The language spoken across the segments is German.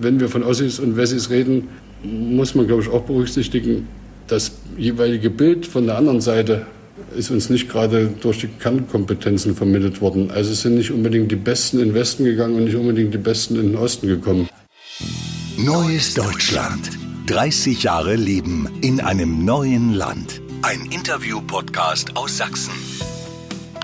wenn wir von Ossis und Wessis reden, muss man, glaube ich, auch berücksichtigen, das jeweilige Bild von der anderen Seite ist uns nicht gerade durch die Kernkompetenzen vermittelt worden. Also es sind nicht unbedingt die Besten in den Westen gegangen und nicht unbedingt die Besten in den Osten gekommen. Neues Deutschland. 30 Jahre Leben in einem neuen Land. Ein Interview-Podcast aus Sachsen.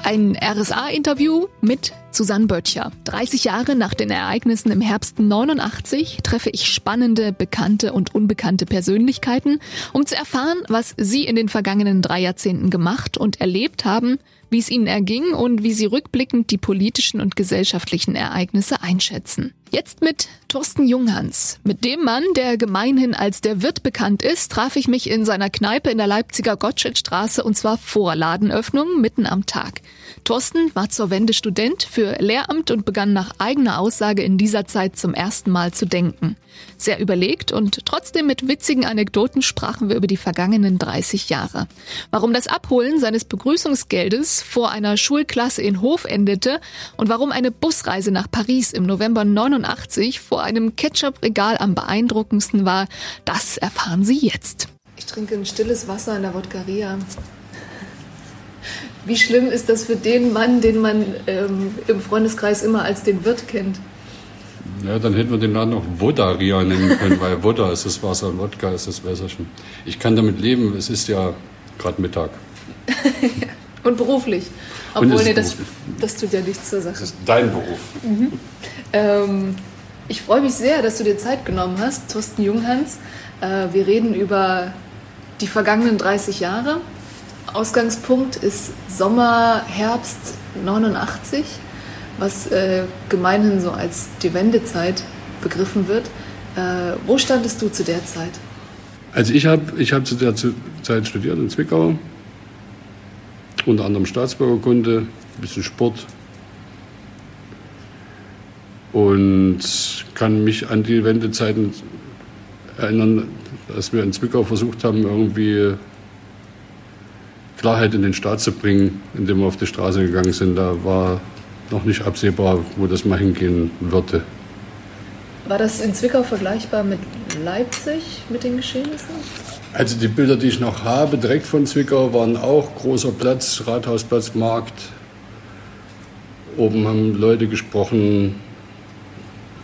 Ein RSA-Interview mit Susanne Böttcher. 30 Jahre nach den Ereignissen im Herbst 89 treffe ich spannende, bekannte und unbekannte Persönlichkeiten, um zu erfahren, was sie in den vergangenen drei Jahrzehnten gemacht und erlebt haben, wie es ihnen erging und wie sie rückblickend die politischen und gesellschaftlichen Ereignisse einschätzen. Jetzt mit Thorsten Junghans. Mit dem Mann, der gemeinhin als der Wirt bekannt ist, traf ich mich in seiner Kneipe in der Leipziger Gottschedstraße und zwar vor Ladenöffnung mitten am Tag. Thorsten war zur Wende Student für Lehramt und begann nach eigener Aussage in dieser Zeit zum ersten Mal zu denken. Sehr überlegt und trotzdem mit witzigen Anekdoten sprachen wir über die vergangenen 30 Jahre. Warum das Abholen seines Begrüßungsgeldes vor einer Schulklasse in Hof endete und warum eine Busreise nach Paris im November 89 vor einem Ketchup-Regal am beeindruckendsten war, das erfahren Sie jetzt. Ich trinke ein stilles Wasser in der Wodkaria. Wie schlimm ist das für den Mann, den man ähm, im Freundeskreis immer als den Wirt kennt? Ja, dann hätten wir den Laden auch Vodaria nennen können, weil Voda ist das Wasser und Wodka ist das Wässerchen. Ich kann damit leben, es ist ja gerade Mittag. und beruflich. Obwohl, nee, das, das tut ja nichts zur Sache. Das ist dein Beruf. Mhm. Ähm, ich freue mich sehr, dass du dir Zeit genommen hast, Thorsten Junghans. Äh, wir reden über die vergangenen 30 Jahre. Ausgangspunkt ist Sommer, Herbst 89 was äh, gemeinhin so als die Wendezeit begriffen wird. Äh, wo standest du zu der Zeit? Also ich habe ich hab zu der Zeit studiert in Zwickau, unter anderem Staatsbürgerkunde, ein bisschen Sport und kann mich an die Wendezeiten erinnern, dass wir in Zwickau versucht haben, irgendwie Klarheit in den Staat zu bringen, indem wir auf die Straße gegangen sind. Da war noch nicht absehbar, wo das mal hingehen würde. War das in Zwickau vergleichbar mit Leipzig, mit den Geschehnissen? Also die Bilder, die ich noch habe, direkt von Zwickau, waren auch großer Platz, Rathausplatz, Markt. Oben haben Leute gesprochen.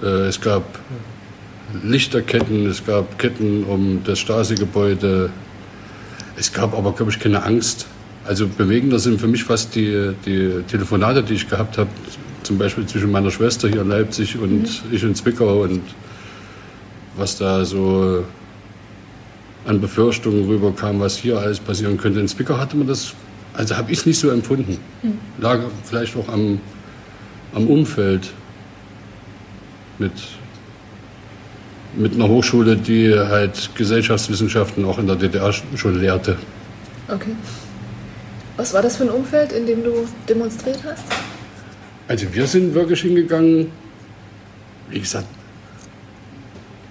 Äh, es gab Lichterketten, es gab Ketten um das Stasi-Gebäude. Es gab aber, glaube ich, keine Angst. Also bewegender sind für mich fast die, die Telefonate, die ich gehabt habe, zum Beispiel zwischen meiner Schwester hier in Leipzig und mhm. ich in Zwickau und was da so an Befürchtungen rüberkam, was hier alles passieren könnte. In Zwickau hatte man das, also habe ich es nicht so empfunden. Mhm. Lag vielleicht auch am, am Umfeld mit, mit einer Hochschule, die halt Gesellschaftswissenschaften auch in der DDR schon lehrte. Okay. Was war das für ein Umfeld, in dem du demonstriert hast? Also wir sind wirklich hingegangen, wie gesagt,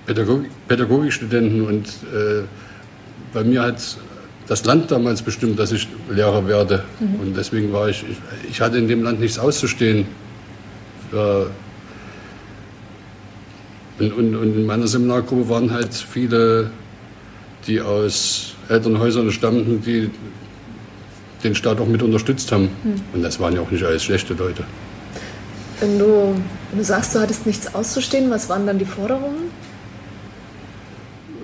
Pädagog Pädagogikstudenten und äh, bei mir hat das Land damals bestimmt, dass ich Lehrer werde. Mhm. Und deswegen war ich, ich, ich, hatte in dem Land nichts auszustehen. Für, und, und, in meiner Seminargruppe waren halt viele, die aus Elternhäusern stammten, die den Staat auch mit unterstützt haben. Hm. Und das waren ja auch nicht alles schlechte Leute. Wenn du, du sagst, du hattest nichts auszustehen, was waren dann die Forderungen?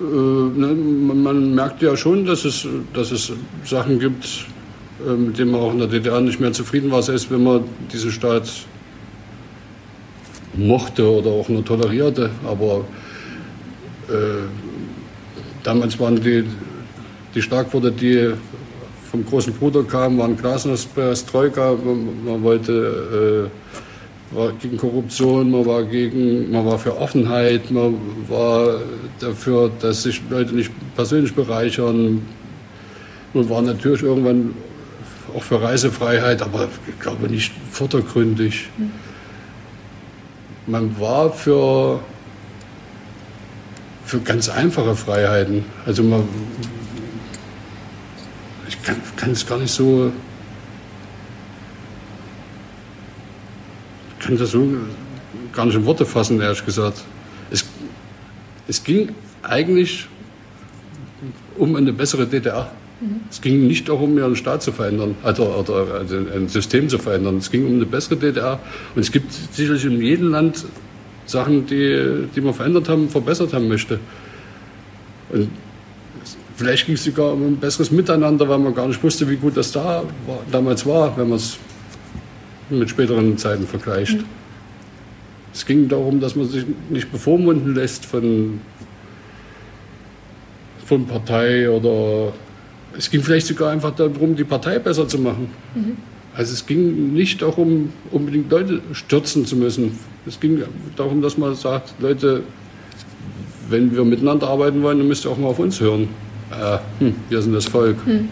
Äh, ne, man, man, merkt ja schon, dass es, dass es Sachen gibt, äh, mit denen man auch in der DDR nicht mehr zufrieden war, selbst wenn man diesen Staat mochte oder auch nur tolerierte. Aber äh, damals waren die, die Schlagworte, die vom großen Bruder kam, waren Glasnost-Perestroika, man, man wollte äh, war gegen Korruption, man war gegen, man war für Offenheit, man war dafür, dass sich Leute nicht persönlich bereichern. Man war natürlich irgendwann auch für Reisefreiheit, aber ich glaube nicht vordergründig. Mhm. Man war für, für ganz einfache Freiheiten. Also man kann, kann es gar nicht so. kann das so gar nicht in Worte fassen, ehrlich gesagt. Es, es ging eigentlich um eine bessere DDR. Mhm. Es ging nicht darum, ihren Staat zu verändern oder, oder also ein System zu verändern. Es ging um eine bessere DDR. Und es gibt sicherlich in jedem Land Sachen, die, die man verändert haben, verbessert haben möchte. Und vielleicht ging es sogar um ein besseres Miteinander, weil man gar nicht wusste, wie gut das da war, damals war, wenn man es mit späteren Zeiten vergleicht. Mhm. Es ging darum, dass man sich nicht bevormunden lässt von, von Partei oder es ging vielleicht sogar einfach darum, die Partei besser zu machen. Mhm. Also es ging nicht darum, unbedingt Leute stürzen zu müssen. Es ging darum, dass man sagt, Leute, wenn wir miteinander arbeiten wollen, dann müsst ihr auch mal auf uns hören. Äh, hm, wir sind das Volk. Hm.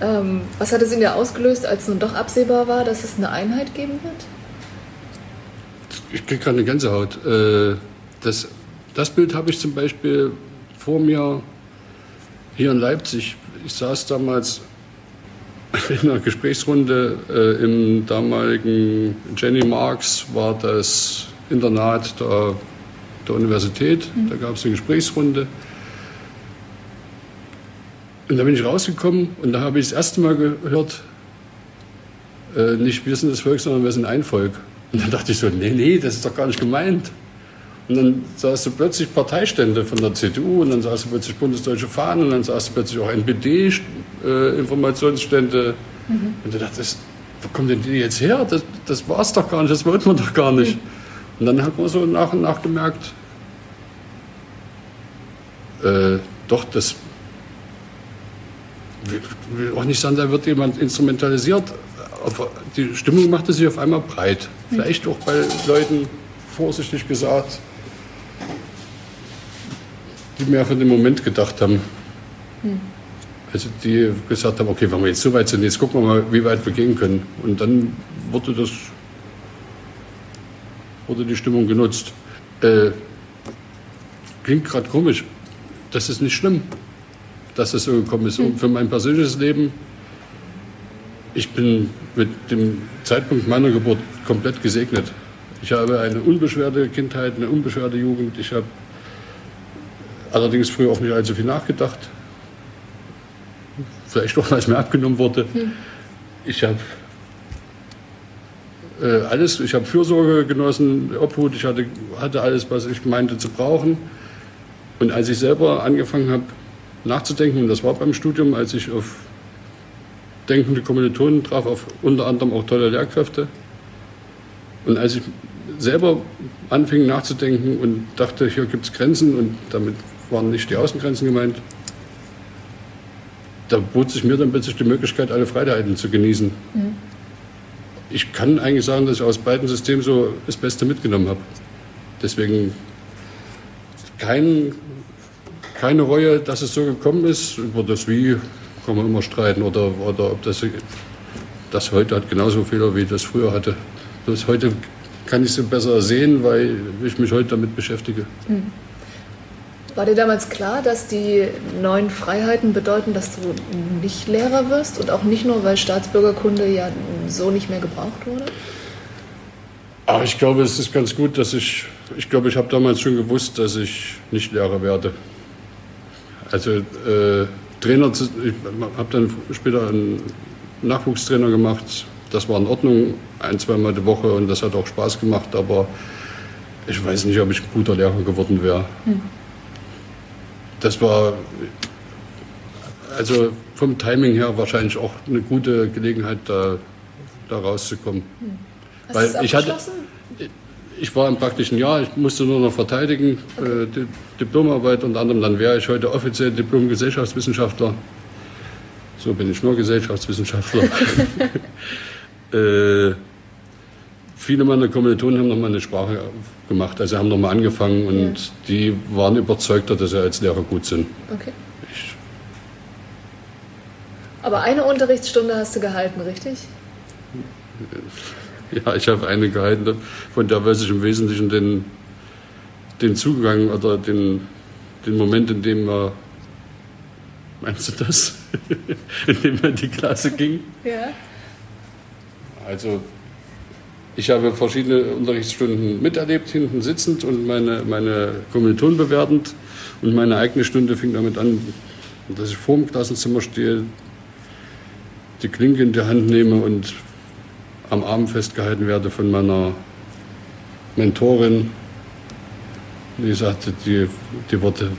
Ähm, was hat es in dir ausgelöst, als nun doch absehbar war, dass es eine Einheit geben wird? Ich kriege gerade eine Gänsehaut. Äh, das, das Bild habe ich zum Beispiel vor mir hier in Leipzig. Ich saß damals in einer Gesprächsrunde äh, im damaligen Jenny Marx war das Internat der, der Universität. Mhm. Da gab es eine Gesprächsrunde. Und da bin ich rausgekommen und da habe ich das erste Mal gehört, äh, nicht wir sind das Volk, sondern wir sind ein Volk. Und dann dachte ich so, nee, nee, das ist doch gar nicht gemeint. Und dann sahst du plötzlich Parteistände von der CDU und dann sahst du plötzlich Bundesdeutsche Fahnen und dann sahst du plötzlich auch NPD-Informationsstände. Äh, mhm. Und du dachtest, wo kommen denn die jetzt her? Das, das war es doch gar nicht, das wollten wir doch gar nicht. Mhm. Und dann hat man so nach und nach gemerkt, äh, doch, das will auch nicht sagen, da wird jemand instrumentalisiert. Aber die Stimmung machte sich auf einmal breit. Mhm. Vielleicht auch bei Leuten, vorsichtig gesagt, die mehr für den Moment gedacht haben. Hm. Also die gesagt haben, okay, wenn wir jetzt so weit sind, jetzt gucken wir mal, wie weit wir gehen können. Und dann wurde das, wurde die Stimmung genutzt. Äh, klingt gerade komisch. Das ist nicht schlimm, dass das so gekommen ist. Hm. Und für mein persönliches Leben, ich bin mit dem Zeitpunkt meiner Geburt komplett gesegnet. Ich habe eine unbeschwerte Kindheit, eine unbeschwerte Jugend. Ich habe allerdings früher auch nicht allzu viel nachgedacht. Vielleicht auch, weil es mir abgenommen wurde. Hm. Ich habe äh, alles, ich habe Fürsorge genossen, Obhut, ich hatte, hatte alles, was ich meinte zu brauchen. Und als ich selber angefangen habe nachzudenken, und das war beim Studium, als ich auf denkende Kommilitonen traf, auf unter anderem auch tolle Lehrkräfte. Und als ich selber anfing nachzudenken und dachte, hier gibt es Grenzen und damit waren nicht die Außengrenzen gemeint. Da bot sich mir dann plötzlich die Möglichkeit, alle Freiheiten zu genießen. Mhm. Ich kann eigentlich sagen, dass ich aus beiden Systemen so das Beste mitgenommen habe. Deswegen kein, keine Reue, dass es so gekommen ist. Über das Wie kann man immer streiten oder, oder ob das, das heute hat genauso Fehler, wie das früher hatte. Das heute kann ich sie besser sehen, weil ich mich heute damit beschäftige. Hm. War dir damals klar, dass die neuen Freiheiten bedeuten, dass du nicht Lehrer wirst und auch nicht nur, weil Staatsbürgerkunde ja so nicht mehr gebraucht wurde? Aber ich glaube, es ist ganz gut, dass ich, ich glaube, ich habe damals schon gewusst, dass ich nicht Lehrer werde. Also äh, Trainer, ich habe dann später einen Nachwuchstrainer gemacht, das war in Ordnung, ein, zweimal die Woche und das hat auch Spaß gemacht, aber ich weiß nicht, ob ich ein guter Lehrer geworden wäre. Hm. Das war also vom Timing her wahrscheinlich auch eine gute Gelegenheit, da, da rauszukommen. Hm. Weil ich hatte, ich war im praktischen Jahr, ich musste nur noch verteidigen, okay. äh, die Diplomarbeit unter anderem, dann wäre ich heute offiziell Diplom-Gesellschaftswissenschaftler. So bin ich nur Gesellschaftswissenschaftler. Äh, viele meiner Kommilitonen haben nochmal eine Sprache gemacht, also haben nochmal angefangen und ja. die waren überzeugter, dass sie als Lehrer gut sind. Okay. Ich, Aber eine Unterrichtsstunde hast du gehalten, richtig? Ja, ich habe eine gehalten, von der weiß ich im Wesentlichen den, den Zugang oder den, den Moment, in dem man, meinst du das? in dem man in die Klasse ging? Ja. Also ich habe verschiedene Unterrichtsstunden miterlebt, hinten sitzend und meine, meine Kommilitonen bewertend. Und meine eigene Stunde fing damit an, dass ich vor dem Klassenzimmer stehe, die Klinke in die Hand nehme und am Arm festgehalten werde von meiner Mentorin. Die sagte die, die Worte,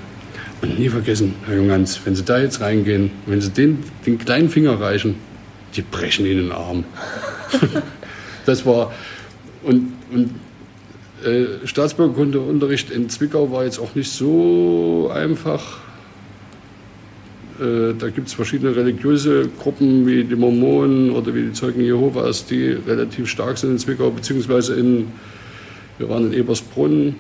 und nie vergessen, Herr Jungans, wenn Sie da jetzt reingehen, wenn Sie den, den kleinen Finger reichen, die brechen Ihnen den Arm. das war, und, und äh, Staatsbürgerkundeunterricht in Zwickau war jetzt auch nicht so einfach. Äh, da gibt es verschiedene religiöse Gruppen wie die Mormonen oder wie die Zeugen Jehovas, die relativ stark sind in Zwickau, beziehungsweise in, wir waren in Ebersbrunn,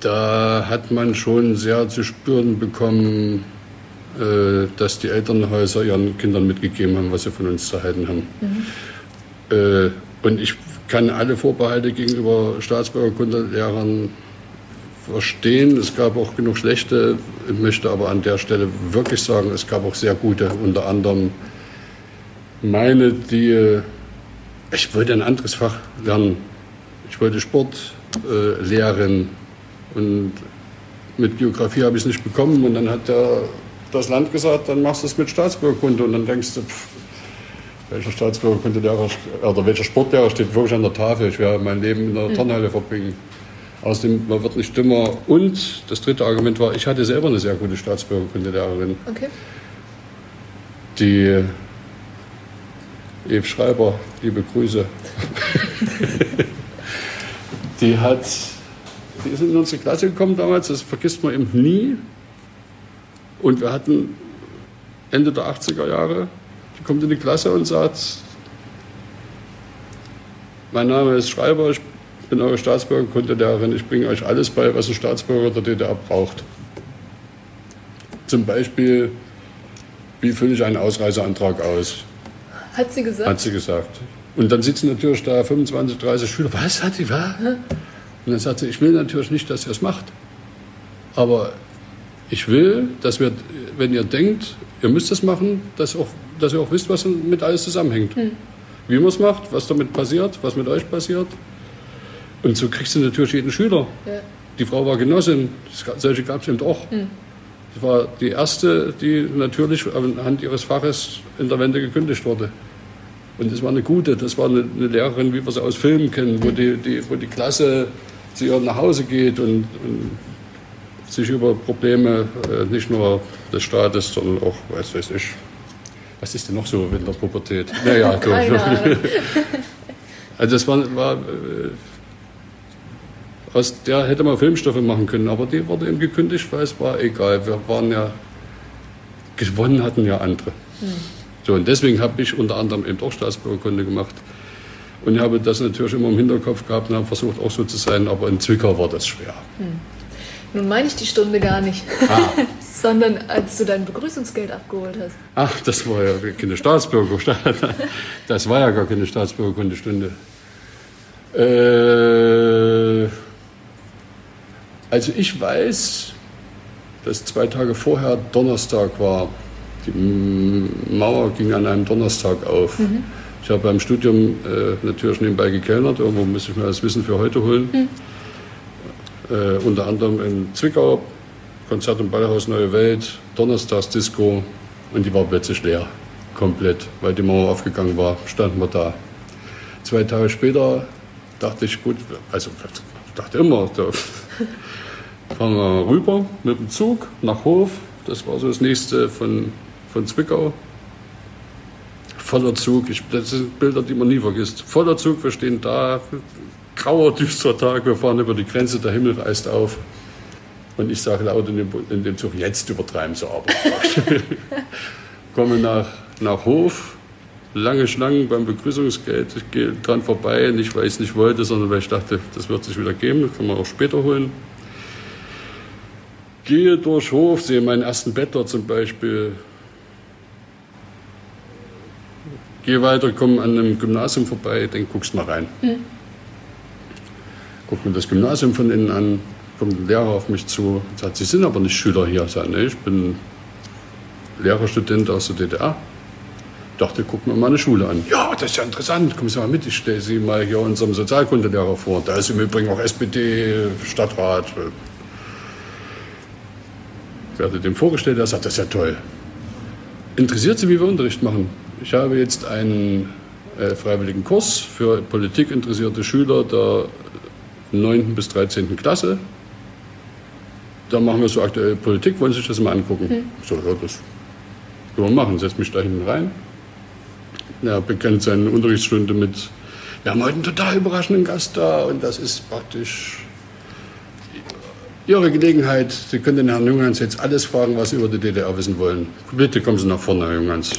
da hat man schon sehr zu spüren bekommen, dass die Elternhäuser ihren Kindern mitgegeben haben, was sie von uns zu halten haben. Mhm. Äh, und ich kann alle Vorbehalte gegenüber Staatsbürgerkundelehrern verstehen. Es gab auch genug schlechte. Ich möchte aber an der Stelle wirklich sagen, es gab auch sehr gute, unter anderem meine, die ich wollte ein anderes Fach lernen. Ich wollte Sport äh, lehren und mit Geografie habe ich es nicht bekommen. Und dann hat der, das Land gesagt, dann machst du es mit Staatsbürgerkunde. Und dann denkst du, pff, welcher Staatsbürgerkundelehrer oder welcher Sportlehrer steht wirklich an der Tafel. Ich werde mein Leben in der mhm. Turnhalle verbringen. Außerdem, man wird nicht dümmer. Und das dritte Argument war, ich hatte selber eine sehr gute Staatsbürgerkundelehrerin. Okay. Die Eve Schreiber, liebe Grüße. die hat die ist in unsere Klasse gekommen damals, das vergisst man eben nie. Und wir hatten Ende der 80er Jahre, die kommt in die Klasse und sagt, mein Name ist Schreiber, ich bin eure Staatsbürgerkundelehrerin, ich bringe euch alles bei, was ein Staatsbürger der DDR braucht. Zum Beispiel, wie fülle ich einen Ausreiseantrag aus? Hat sie gesagt? Hat sie gesagt. Und dann sitzen natürlich da 25, 30 Schüler. Was hat die? Was? Und dann sagt sie, ich will natürlich nicht, dass ihr es macht. Aber ich will, dass wir, wenn ihr denkt, ihr müsst es machen, dass, auch, dass ihr auch wisst, was mit alles zusammenhängt. Hm. Wie man es macht, was damit passiert, was mit euch passiert. Und so kriegst du natürlich jeden Schüler. Ja. Die Frau war Genossin, solche gab es eben auch. Hm. Das war die erste, die natürlich anhand ihres Faches in der Wende gekündigt wurde. Und das war eine gute, das war eine, eine Lehrerin, wie wir sie aus Filmen kennen, wo die, die, wo die Klasse zu ihr nach Hause geht und, und sich über Probleme äh, nicht nur des Staates, sondern auch, weiß weiß ich, was ist denn noch so in der Pubertät? Naja, so. also das war, war äh, aus der hätte man Filmstoffe machen können, aber die wurde eben gekündigt, weil es war egal. Wir waren ja, gewonnen hatten ja andere. Hm. So, und deswegen habe ich unter anderem eben auch Staatsbürgerkunde gemacht. Und ich habe das natürlich immer im Hinterkopf gehabt und habe versucht auch so zu sein, aber in Zwickau war das schwer. Hm. Nun meine ich die Stunde gar nicht, ah. sondern als du dein Begrüßungsgeld abgeholt hast. Ach, das war ja keine Staatsbürgerstunde. Das war ja gar keine Staatsbürgerkundestunde. Äh, also ich weiß, dass zwei Tage vorher Donnerstag war. Die Mauer ging an einem Donnerstag auf. Mhm. Ich habe beim Studium äh, natürlich nebenbei gekellnert, irgendwo muss ich mir das Wissen für heute holen. Hm. Äh, unter anderem in Zwickau, Konzert im Ballhaus Neue Welt, Donnerstagsdisco und die war plötzlich leer, komplett, weil die Mauer aufgegangen war, standen wir da. Zwei Tage später dachte ich, gut, also ich dachte immer, da fahren wir rüber mit dem Zug nach Hof, das war so das nächste von, von Zwickau voller Zug. Ich, das sind Bilder, die man nie vergisst. Voller Zug, wir stehen da, grauer, düsterer Tag, wir fahren über die Grenze, der Himmel reißt auf. Und ich sage laut in dem, in dem Zug, jetzt übertreiben sie aber. Komme nach, nach Hof, lange Schlangen beim Begrüßungsgeld. Ich gehe dran vorbei, nicht weil ich es nicht wollte, sondern weil ich dachte, das wird sich wieder geben, das kann man auch später holen. Gehe durch Hof, sehe meinen ersten Bettler zum Beispiel, Geh weiter, komm an einem Gymnasium vorbei, dann guckst mal rein. Mhm. Guck mir das Gymnasium von innen an, kommt ein Lehrer auf mich zu und sagt, Sie sind aber nicht Schüler hier. Ich nee, ich bin Lehrerstudent aus der DDR. dachte, guck mir mal eine Schule an. Ja, das ist ja interessant, kommen Sie mal mit, ich stelle Sie mal hier unserem Sozialkundelehrer vor. Da ist im Übrigen auch SPD-Stadtrat. Ich werde dem vorgestellt, er sagt, das ist ja toll. Interessiert Sie, wie wir Unterricht machen? Ich habe jetzt einen äh, freiwilligen Kurs für politikinteressierte Schüler der 9. bis 13. Klasse. Da machen wir so aktuelle Politik, wollen Sie sich das mal angucken? Hm. So, ja, das können wir machen, setze mich da hinten rein. Er begann seine Unterrichtsstunde mit, wir haben heute einen total überraschenden Gast da und das ist praktisch Ihre Gelegenheit. Sie können den Herrn Junghans jetzt alles fragen, was Sie über die DDR wissen wollen. Bitte kommen Sie nach vorne, Herr Junghans.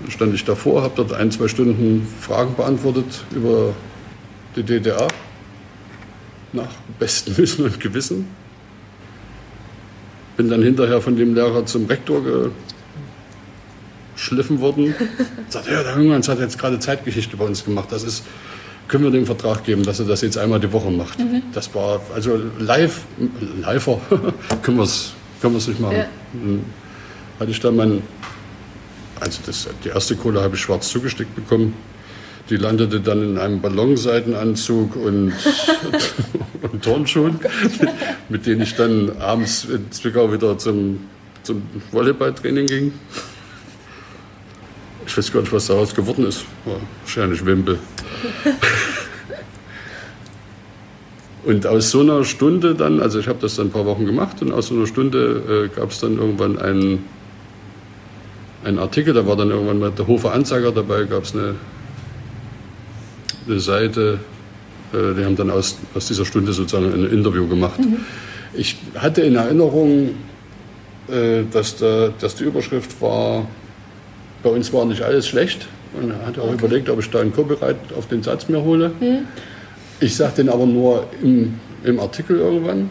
Dann stand ich davor, habe dort ein, zwei Stunden Fragen beantwortet über die DDR nach bestem Wissen und Gewissen. Bin dann hinterher von dem Lehrer zum Rektor geschliffen worden. Sagt, ja, der Junghans hat jetzt gerade Zeitgeschichte bei uns gemacht. Das ist, können wir dem Vertrag geben, dass er das jetzt einmal die Woche macht. Mhm. Das war, also live, liver, können wir es können nicht machen. Ja. Dann hatte ich dann mein, also das, die erste Kohle habe ich schwarz zugesteckt bekommen. Die landete dann in einem Ballonseitenanzug und, und Turnschuhen, mit, mit, denen ich dann abends in Zwickau wieder zum, zum Volleyballtraining ging. Ich weiß gar nicht, was daraus geworden ist. War wahrscheinlich Wimpel. und aus so einer Stunde dann, also ich habe das dann ein paar Wochen gemacht und aus so einer Stunde äh, gab es dann irgendwann einen, einen Artikel, da war dann irgendwann mal der Hofer Anzeiger dabei, gab es eine Seite, äh, die haben dann aus, aus dieser Stunde sozusagen ein Interview gemacht. Mhm. Ich hatte in Erinnerung, äh, dass, da, dass die Überschrift war, bei uns war nicht alles schlecht. Und er hat auch okay. überlegt, ob ich da ein Copyright auf den Satz mir hole. Mhm. Ich sage den aber nur im, im Artikel irgendwann.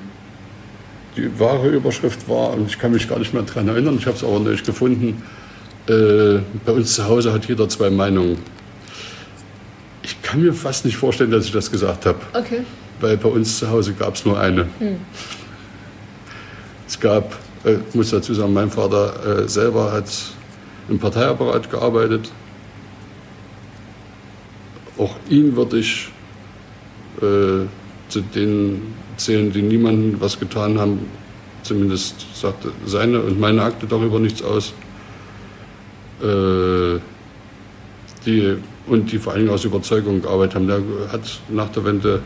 Die wahre Überschrift war, und ich kann mich gar nicht mehr daran erinnern, ich habe es aber nicht gefunden, äh, bei uns zu Hause hat jeder zwei Meinungen. Ich kann mir fast nicht vorstellen, dass ich das gesagt habe. Okay. Weil bei uns zu Hause gab es nur eine. Hm. Es gab, äh, ich muss dazu sagen, mein Vater äh, selber hat im Parteiapparat gearbeitet. Auch ihn würde ich äh, zu denen zählen, die niemandem was getan haben. Zumindest sagte seine und meine Akte darüber nichts aus. Äh, die, und die vor allem aus Überzeugung gearbeitet haben. Der hat nach der Wende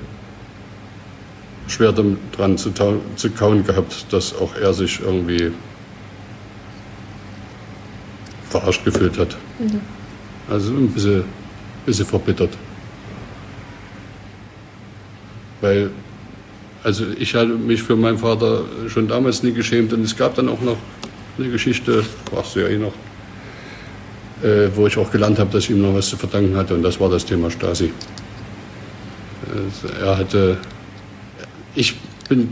schwer dran zu, zu kauen gehabt, dass auch er sich irgendwie verarscht gefühlt hat. Mhm. Also ein bisschen, bisschen verbittert. Weil, also ich hatte mich für meinen Vater schon damals nie geschämt und es gab dann auch noch eine Geschichte, warst du ja eh noch, äh, wo ich auch gelernt habe, dass ich ihm noch was zu verdanken hatte und das war das Thema Stasi. Also er hatte, ich bin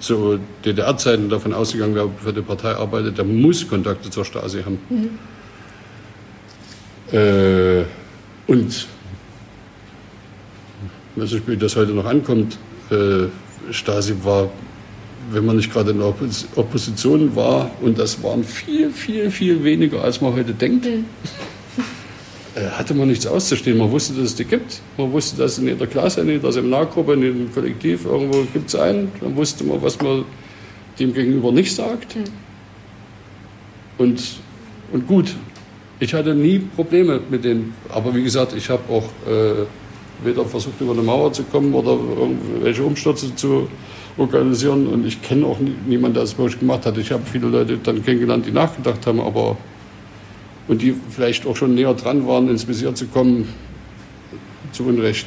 zu DDR-Zeiten davon ausgegangen, wer für die Partei arbeitet, der muss Kontakte zur Stasi haben. Mhm. Äh, und weiß nicht, wie das heute noch ankommt, äh, Stasi war, wenn man nicht gerade in der Opposition war, und das waren viel, viel, viel weniger, als man heute denkt. Mhm. Hatte man nichts auszustehen. Man wusste, dass es die gibt. Man wusste, dass in jeder Klasse, in jeder Seminargruppe, in jedem Kollektiv irgendwo gibt es einen. Dann wusste man, was man dem gegenüber nicht sagt. Mhm. Und, und gut, ich hatte nie Probleme mit denen. Aber wie gesagt, ich habe auch äh, weder versucht, über eine Mauer zu kommen oder irgendwelche Umstürze zu organisieren. Und ich kenne auch niemanden, der es wirklich gemacht hat. Ich habe viele Leute dann kennengelernt, die nachgedacht haben, aber und die vielleicht auch schon näher dran waren, ins Visier zu kommen, zu Unrecht.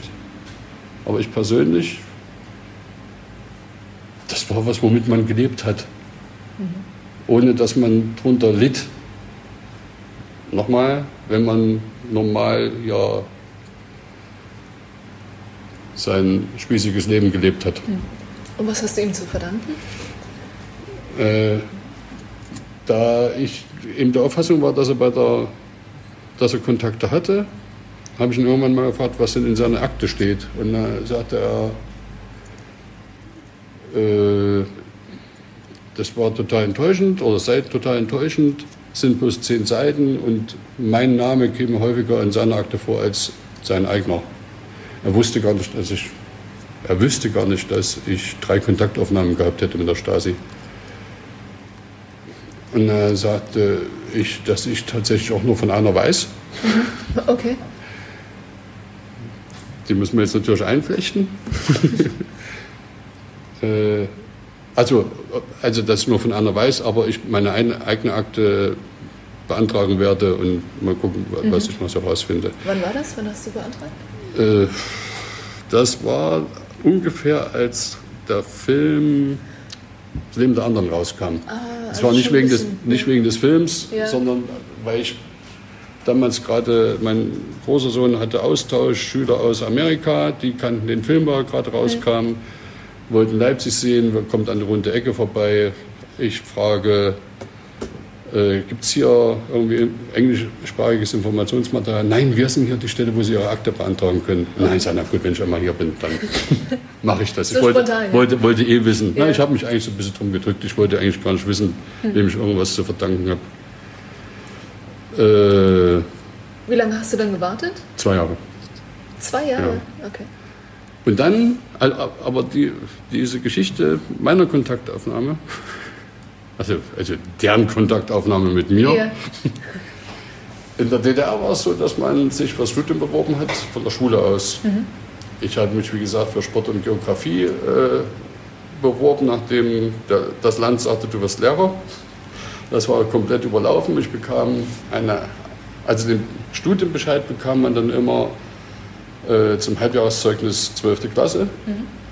Aber ich persönlich, das war was, womit man gelebt hat, mhm. ohne dass man darunter litt. Nochmal, wenn man normal ja sein spießiges Leben gelebt hat. Mhm. Und was hast du ihm zu verdanken? Äh, da ich eben der Auffassung war, dass er bei der, dass er Kontakte hatte, habe ich ihn irgendwann mal gefragt, was denn in seiner Akte steht. Und dann sagte er, äh, das war total enttäuschend oder sei total enttäuschend. sind bloß zehn Seiten und mein Name käme häufiger in seiner Akte vor als sein eigener. Er wusste gar nicht, dass ich, er wüsste gar nicht, dass ich drei Kontaktaufnahmen gehabt hätte mit der Stasi. Und er sagte ich, dass ich tatsächlich auch nur von einer weiß. Mhm. Okay. Die müssen wir jetzt natürlich einflechten. äh, also, also, dass ich nur von einer weiß, aber ich meine eigene Akte beantragen werde und mal gucken, was mhm. ich mal so rausfinde. Wann war das? Wann hast du beantragt? Äh, das war ungefähr, als der Film Das Leben der anderen rauskam. Ah, es also war nicht wegen, des, nicht wegen des Films, ja. sondern weil ich damals gerade, mein großer Sohn hatte Austausch, Schüler aus Amerika, die kannten den Film, der gerade rauskam. Mhm wollten Leipzig sehen, kommt an die runde Ecke vorbei. Ich frage, äh, gibt es hier irgendwie englischsprachiges Informationsmaterial? Nein, wir sind hier die Stelle, wo Sie Ihre Akte beantragen können. Nein, sage, na gut, wenn ich einmal hier bin, dann mache ich das. So ich wollte, spontan, wollte, wollte, eh wissen. Ja. Na, ich habe mich eigentlich so ein bisschen drum gedrückt. Ich wollte eigentlich gar nicht wissen, hm. wem ich irgendwas zu verdanken habe. Äh, Wie lange hast du dann gewartet? Zwei Jahre. Zwei Jahre? Ja. Okay. Und dann, aber die, diese Geschichte meiner Kontaktaufnahme, also, also deren Kontaktaufnahme mit mir, ja. in der DDR war es so, dass man sich fürs Studium beworben hat, von der Schule aus. Mhm. Ich hatte mich, wie gesagt, für Sport und Geografie äh, beworben, nachdem der, das Land sagte, du wirst Lehrer. Das war komplett überlaufen. Ich bekam eine, also den Studienbescheid bekam man dann immer äh, zum Halbjahreszeugnis 12. Klasse. Mhm.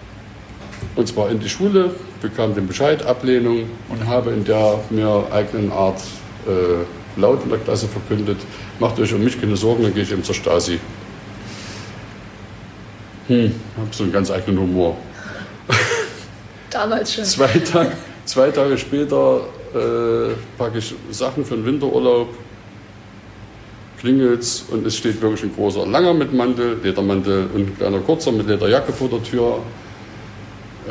Und zwar in die Schule, bekam den Bescheid, Ablehnung und habe in der mir eigenen Art äh, laut in der Klasse verkündet, macht euch um mich keine Sorgen, dann gehe ich eben zur Stasi. Hm, habe so einen ganz eigenen Humor. Damals schon. zwei, Tag, zwei Tage später äh, packe ich Sachen für den Winterurlaub klingelt und es steht wirklich ein großer Langer mit Mantel, Ledermantel und ein kleiner kurzer mit Lederjacke vor der Tür.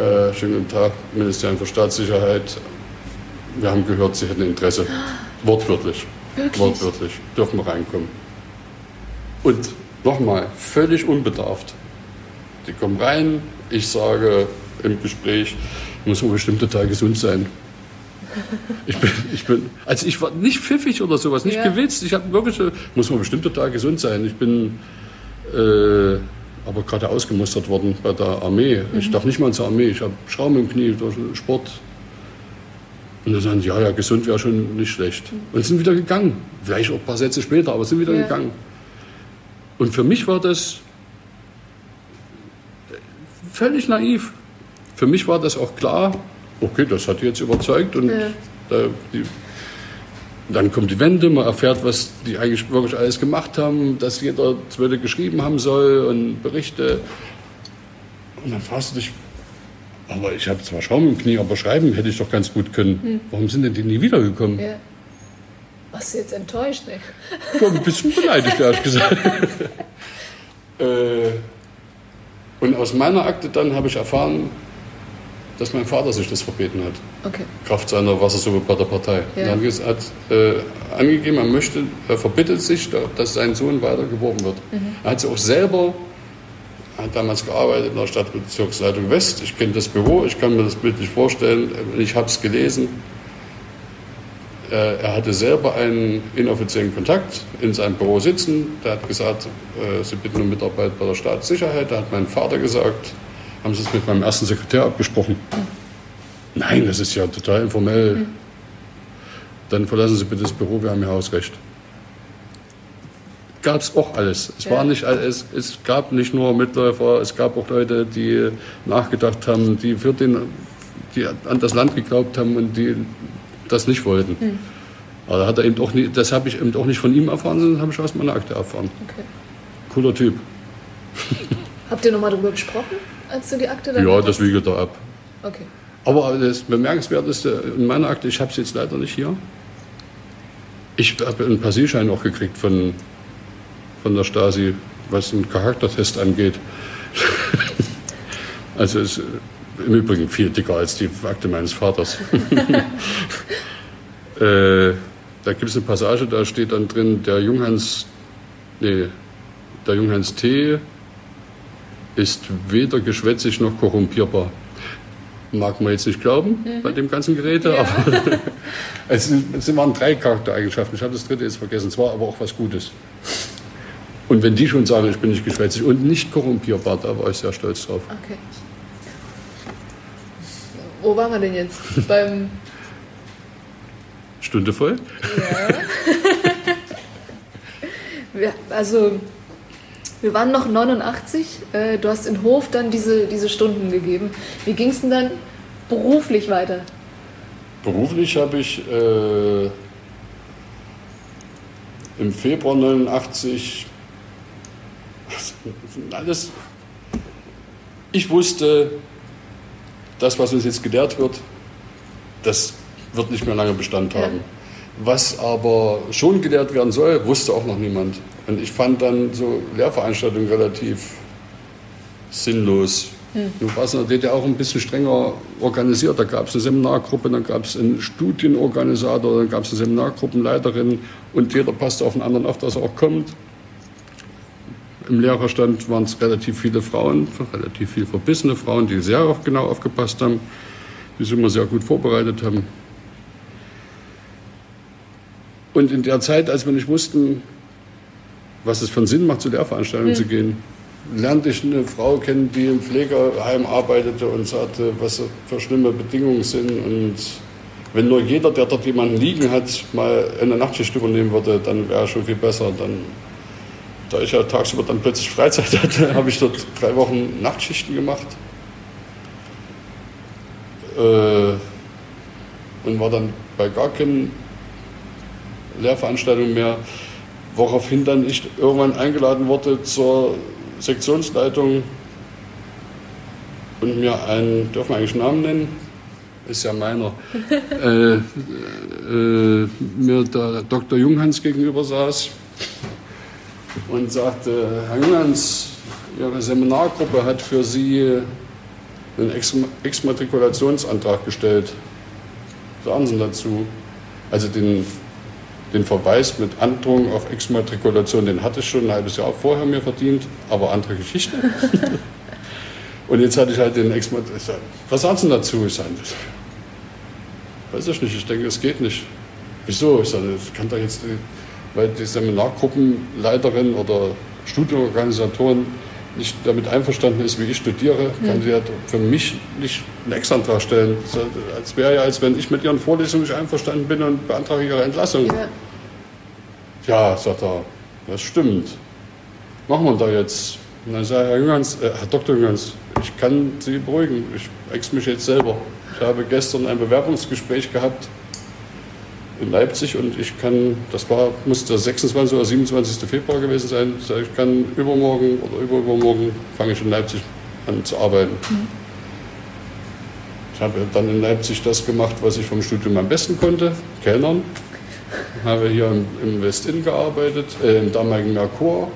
Äh, schönen guten Tag, Ministerium für Staatssicherheit. Wir haben gehört, Sie hätten Interesse. Wortwörtlich. Wirklich? Wortwörtlich. Dürfen wir reinkommen. Und nochmal, völlig unbedarft. Die kommen rein, ich sage im Gespräch, muss man bestimmt total gesund sein. Ich bin, ich bin, also ich war nicht pfiffig oder sowas, nicht ja. gewitzt. Ich habe wirklich, muss man bestimmt total gesund sein. Ich bin äh, aber gerade ausgemustert worden bei der Armee. Mhm. Ich darf nicht mal zur Armee. Ich habe Schaum im Knie durch Sport. Und dann sagen, ja, ja, gesund wäre schon nicht schlecht. Mhm. Und sind wieder gegangen. Vielleicht auch ein paar Sätze später, aber sind wieder ja. gegangen. Und für mich war das völlig naiv. Für mich war das auch klar, okay, das hat jetzt überzeugt und ja. da, die, dann kommt die Wende, man erfährt, was die eigentlich wirklich alles gemacht haben, dass jeder Zweite geschrieben haben soll und Berichte. Und dann fragst du dich, aber ich habe zwar Schaum im Knie, aber schreiben hätte ich doch ganz gut können. Hm. Warum sind denn die nie wiedergekommen? Ja. Du jetzt enttäuscht? Ne? Ja, ein bisschen beleidigt, ehrlich gesagt. äh, und aus meiner Akte dann habe ich erfahren, dass mein Vater sich das verbeten hat. Okay. Kraft seiner Wassersuppe bei der Partei. Ja. Dann hat äh, angegeben, er möchte, er verbittet sich, dass sein Sohn weiter geworben wird. Mhm. Er hat sich auch selber, hat damals gearbeitet in der Stadtbezirksleitung West. Ich kenne das Büro, ich kann mir das bildlich vorstellen. Ich habe es gelesen. Äh, er hatte selber einen inoffiziellen Kontakt in seinem Büro sitzen. Der hat gesagt, äh, Sie bitten um Mitarbeit bei der Staatssicherheit. Da hat mein Vater gesagt, haben Sie es mit meinem ersten Sekretär abgesprochen? Nein, das ist ja total informell. Mhm. Dann verlassen Sie bitte das Büro, wir haben Ihr Hausrecht. Gab es auch alles. Es, ja. war nicht, es, es gab nicht nur Mitläufer, es gab auch Leute, die nachgedacht haben, die, für den, die an das Land geglaubt haben und die das nicht wollten. Mhm. Aber hat er eben auch nie, das habe ich eben auch nicht von ihm erfahren, sondern habe ich aus meiner Akte erfahren. Okay. Cooler Typ. Habt ihr nochmal darüber gesprochen? Als du die Akte dann Ja, das wiege da ab. Okay. Aber das Bemerkenswerteste in meiner Akte, ich habe es jetzt leider nicht hier. Ich habe einen Passierschein auch gekriegt von, von der Stasi, was einen Charaktertest angeht. also ist im Übrigen viel dicker als die Akte meines Vaters. äh, da gibt es eine Passage, da steht dann drin, der Junghans, nee, der Junghans Tee ist weder geschwätzig noch korrumpierbar. Mag man jetzt nicht glauben mhm. bei dem ganzen Gerede, ja. aber es, es waren drei Charaktereigenschaften. Ich habe das dritte jetzt vergessen. Es war aber auch was Gutes. Und wenn die schon sagen, ich bin nicht geschwätzig und nicht korrumpierbar, da war ich sehr stolz drauf. Okay. Wo waren wir denn jetzt? Beim Stunde voll? Ja. also, wir waren noch 89. Äh, du hast in Hof dann diese, diese Stunden gegeben. Wie ging es denn dann beruflich weiter? Beruflich habe ich äh, im Februar 89 alles. Ich wusste, das, was uns jetzt gelehrt wird, das wird nicht mehr lange Bestand haben. Ja. Was aber schon gelehrt werden soll, wusste auch noch niemand. Und ich fand dann so Lehrveranstaltungen relativ sinnlos. Hm. Nun war es in der DDR auch ein bisschen strenger organisiert. Da gab es eine Seminargruppe, dann gab es einen Studienorganisator, dann gab es eine Seminargruppenleiterin und jeder passte auf den anderen auf, dass er auch kommt. Im Lehrerstand waren es relativ viele Frauen, relativ viele verbissene Frauen, die sehr genau aufgepasst haben, die sich immer sehr gut vorbereitet haben. Und in der Zeit, als wir nicht wussten, was es für einen Sinn macht, zu Lehrveranstaltungen mhm. zu gehen, lernte ich eine Frau kennen, die im Pflegeheim arbeitete und sagte, was für schlimme Bedingungen sind. Und wenn nur jeder, der dort jemanden liegen hat, mal eine Nachtschicht übernehmen würde, dann wäre schon viel besser. Dann, da ich ja tagsüber dann plötzlich Freizeit hatte, habe ich dort drei Wochen Nachtschichten gemacht. Äh, und war dann bei gar keinen Lehrveranstaltung mehr, woraufhin dann ich irgendwann eingeladen wurde zur Sektionsleitung und mir einen, dürfen wir eigentlich einen Namen nennen? Ist ja meiner. äh, äh, mir der Dr. Junghans gegenüber saß und sagte, Herr Junghans, Ihre Seminargruppe hat für Sie einen Exmatrikulationsantrag gestellt. Sagen Sie dazu. Also den den Verweis mit Androhung auf Exmatrikulation, den hatte ich schon ein halbes Jahr vorher mir verdient, aber andere Geschichte. Und jetzt hatte ich halt den Exmatrikulation. Was sagen Sie dazu? Ich sage, weiß ich nicht, ich denke, es geht nicht. Wieso? Ich sage, das kann doch jetzt, weil die Seminargruppenleiterin oder Studienorganisatoren nicht damit einverstanden ist, wie ich studiere, kann hm. sie ja für mich nicht einen Exantrag stellen. Es wäre ja, als wenn ich mit ihren Vorlesungen nicht einverstanden bin und beantrage ihre Entlassung. Ja, ja sagt er, das stimmt. Machen wir da jetzt. Und dann sagt Herr Jüngens, äh, Herr Dr. Jüngens, ich kann Sie beruhigen, ich ex mich jetzt selber. Ich habe gestern ein Bewerbungsgespräch gehabt in Leipzig und ich kann, das war, muss der 26. oder 27. Februar gewesen sein, ich kann übermorgen oder übermorgen fange ich in Leipzig an zu arbeiten. Mhm. Ich habe dann in Leipzig das gemacht, was ich vom Studium am besten konnte, Kellnern. Habe hier im, im Westin gearbeitet, äh, im damaligen Merkur.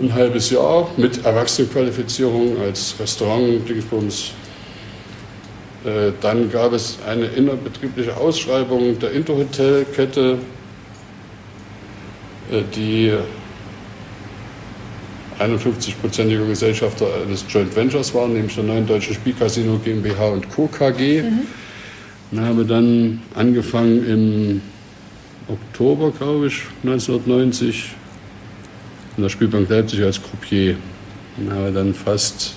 Ein halbes Jahr mit Erwachsenenqualifizierung als Restaurant-Dingsbums äh, dann gab es eine innerbetriebliche Ausschreibung der Interhotelkette, äh, die 51-prozentiger Gesellschafter eines Joint Ventures waren, nämlich der Neuen Deutschen Spielcasino GmbH und Co. KG. Mhm. Und habe dann angefangen im Oktober, glaube ich, 1990 in der Spielbank Leipzig als Croupier. Und habe dann fast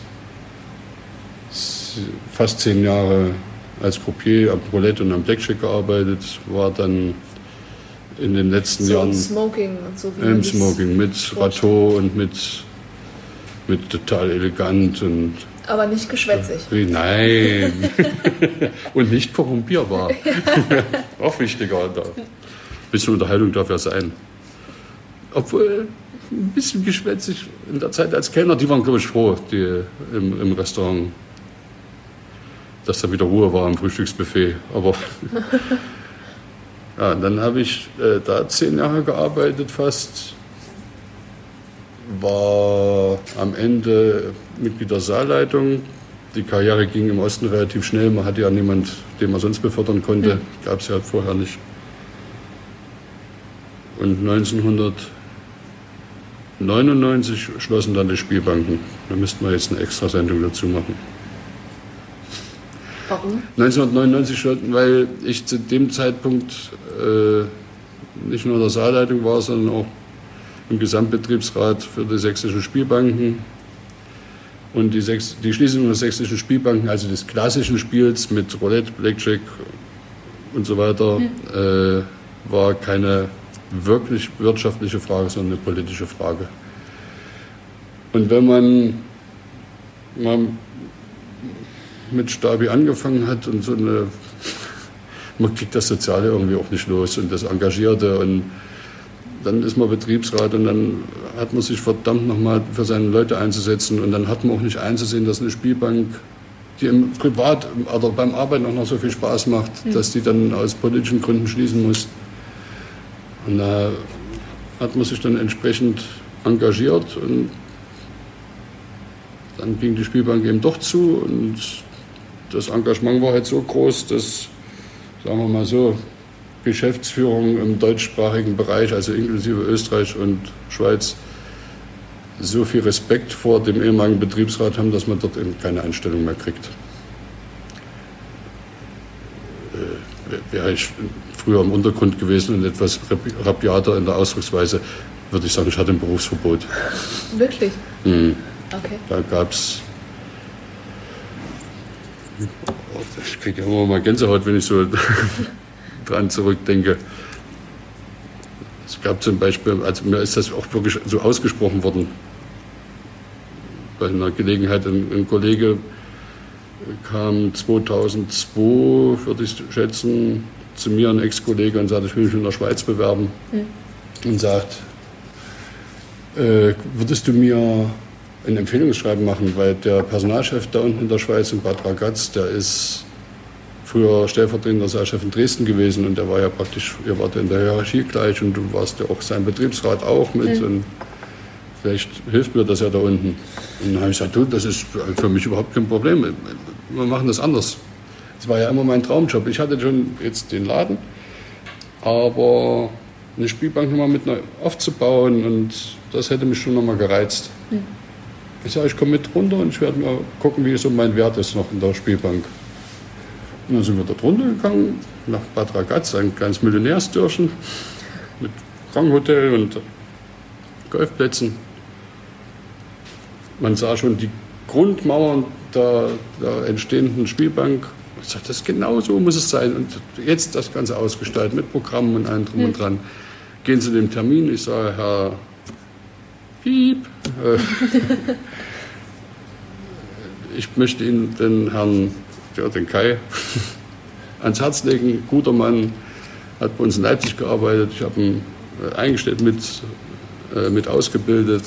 fast zehn Jahre als Croupier am Roulette und am Blackjack gearbeitet, war dann in den letzten so Jahren Smoking und so wie im Smoking mit Rateau und mit, mit total elegant und aber nicht geschwätzig. Nein. und nicht korrumpierbar. Auch wichtiger. Ein bisschen Unterhaltung darf ja sein. Obwohl, ein bisschen geschwätzig in der Zeit als Kellner, die waren, glaube ich, froh, die im, im Restaurant dass da wieder Ruhe war am Frühstücksbuffet. Aber ja, dann habe ich äh, da zehn Jahre gearbeitet fast. War am Ende Mitglied der Saalleitung die Karriere ging im Osten relativ schnell. Man hatte ja niemand, den man sonst befördern konnte. Ja. Gab es ja vorher nicht. Und 1999 schlossen dann die Spielbanken. Da müssten wir jetzt eine Extrasendung dazu machen. Warum? 1999 schlossen, weil ich zu dem Zeitpunkt äh, nicht nur in der Saalleitung war, sondern auch im Gesamtbetriebsrat für die sächsischen Spielbanken. Und die, Sechs, die Schließung der sächsischen Spielbanken, also des klassischen Spiels mit Roulette, Blackjack und so weiter, äh, war keine wirklich wirtschaftliche Frage, sondern eine politische Frage. Und wenn man mal mit Stabi angefangen hat und so eine, man kriegt das Soziale irgendwie auch nicht los und das Engagierte und dann ist man Betriebsrat und dann hat man sich verdammt nochmal für seine Leute einzusetzen und dann hat man auch nicht einzusehen, dass eine Spielbank, die im Privat oder beim Arbeiten auch noch so viel Spaß macht, dass die dann aus politischen Gründen schließen muss. Und da hat man sich dann entsprechend engagiert und dann ging die Spielbank eben doch zu und das Engagement war halt so groß, dass, sagen wir mal so, Geschäftsführung im deutschsprachigen Bereich, also inklusive Österreich und Schweiz, so viel Respekt vor dem ehemaligen Betriebsrat haben, dass man dort eben keine Einstellung mehr kriegt. Äh, Wäre ich früher im Untergrund gewesen und etwas rabiater in der Ausdrucksweise, würde ich sagen, ich hatte ein Berufsverbot. Wirklich? Mhm. Okay. Da gab es. Ich kriege immer mal Gänsehaut, wenn ich so dran zurückdenke. Es gab zum Beispiel, also mir ist das auch wirklich so ausgesprochen worden. Bei einer Gelegenheit, ein, ein Kollege kam 2002, würde ich schätzen, zu mir, ein Ex-Kollege, und sagte, ich will mich in der Schweiz bewerben. Und sagt, äh, würdest du mir ein Empfehlungsschreiben machen, weil der Personalchef da unten in der Schweiz, in Bad Ragaz, der ist früher stellvertretender Saalchef in Dresden gewesen und der war ja praktisch, ihr wart in der Hierarchie gleich und du warst ja auch sein Betriebsrat auch mit und vielleicht hilft mir das ja da unten. Und dann habe ich gesagt, du, das ist für mich überhaupt kein Problem, wir machen das anders. Das war ja immer mein Traumjob. Ich hatte schon jetzt den Laden, aber eine Spielbank nochmal mit neu aufzubauen und das hätte mich schon nochmal gereizt. Ich sage, ich komme mit runter und ich werde mal gucken, wie so mein Wert ist noch in der Spielbank. Und dann sind wir dort runtergegangen, nach Bad Ragaz, ein kleines Millionärsdörfchen mit Ranghotel und Golfplätzen. Man sah schon die Grundmauern der, der entstehenden Spielbank. Ich sagte, das genau so muss es sein. Und jetzt das Ganze ausgestaltet mit Programmen und allem drum und dran. Gehen Sie dem Termin. Ich sage, Herr Piep, äh, ich möchte Ihnen den Herrn, ja, den Kai, ans Herz legen. Guter Mann, hat bei uns in Leipzig gearbeitet. Ich habe ihn äh, eingestellt, mit, äh, mit ausgebildet.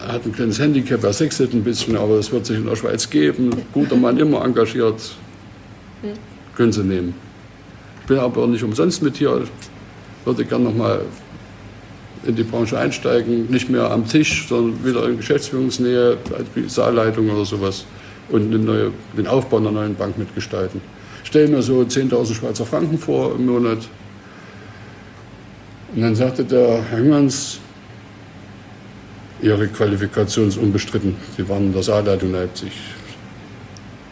Er hat ein kleines Handicap, er sechselt ein bisschen, aber das wird sich in der Schweiz geben. Guter Mann, immer engagiert. Können Sie nehmen. Ich bin aber nicht umsonst mit hier. Ich würde gerne nochmal in die Branche einsteigen, nicht mehr am Tisch, sondern wieder in Geschäftsführungsnähe, als wie Saalleitung oder sowas und neue, den Aufbau einer neuen Bank mitgestalten. Ich stelle mir so 10.000 Schweizer Franken vor im Monat. Und dann sagte der Hengmans, Ihre Qualifikation ist unbestritten. Sie waren in der Saalleitung Leipzig.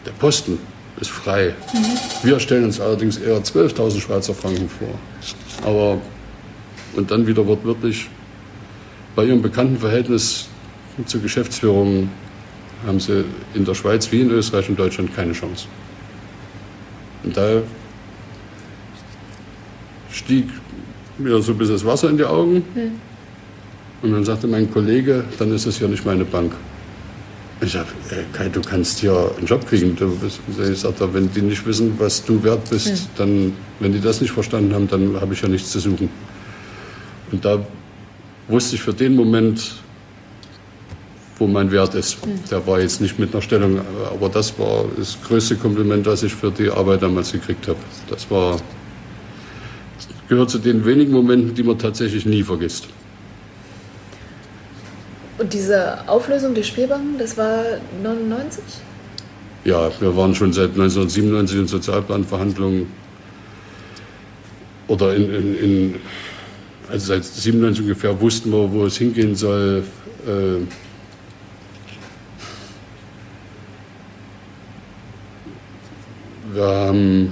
Der Posten ist frei. Wir stellen uns allerdings eher 12.000 Schweizer Franken vor. Aber und dann wieder wortwörtlich, bei ihrem bekannten Verhältnis zur Geschäftsführung haben sie in der Schweiz wie in Österreich und Deutschland keine Chance. Und da stieg mir so ein bisschen das Wasser in die Augen. Und dann sagte mein Kollege, dann ist es ja nicht meine Bank. Ich sage, Kai, du kannst hier einen Job kriegen. Ich sagte, wenn die nicht wissen, was du wert bist, dann, wenn die das nicht verstanden haben, dann habe ich ja nichts zu suchen. Und da wusste ich für den Moment, wo mein Wert ist. Der war jetzt nicht mit einer Stellung, aber das war das größte Kompliment, das ich für die Arbeit damals gekriegt habe. Das war, gehört zu den wenigen Momenten, die man tatsächlich nie vergisst. Und diese Auflösung der Spielbanken, das war 99? Ja, wir waren schon seit 1997 in Sozialplanverhandlungen oder in, in, in also seit 97 ungefähr wussten wir, wo es hingehen soll. Äh, wir haben äh,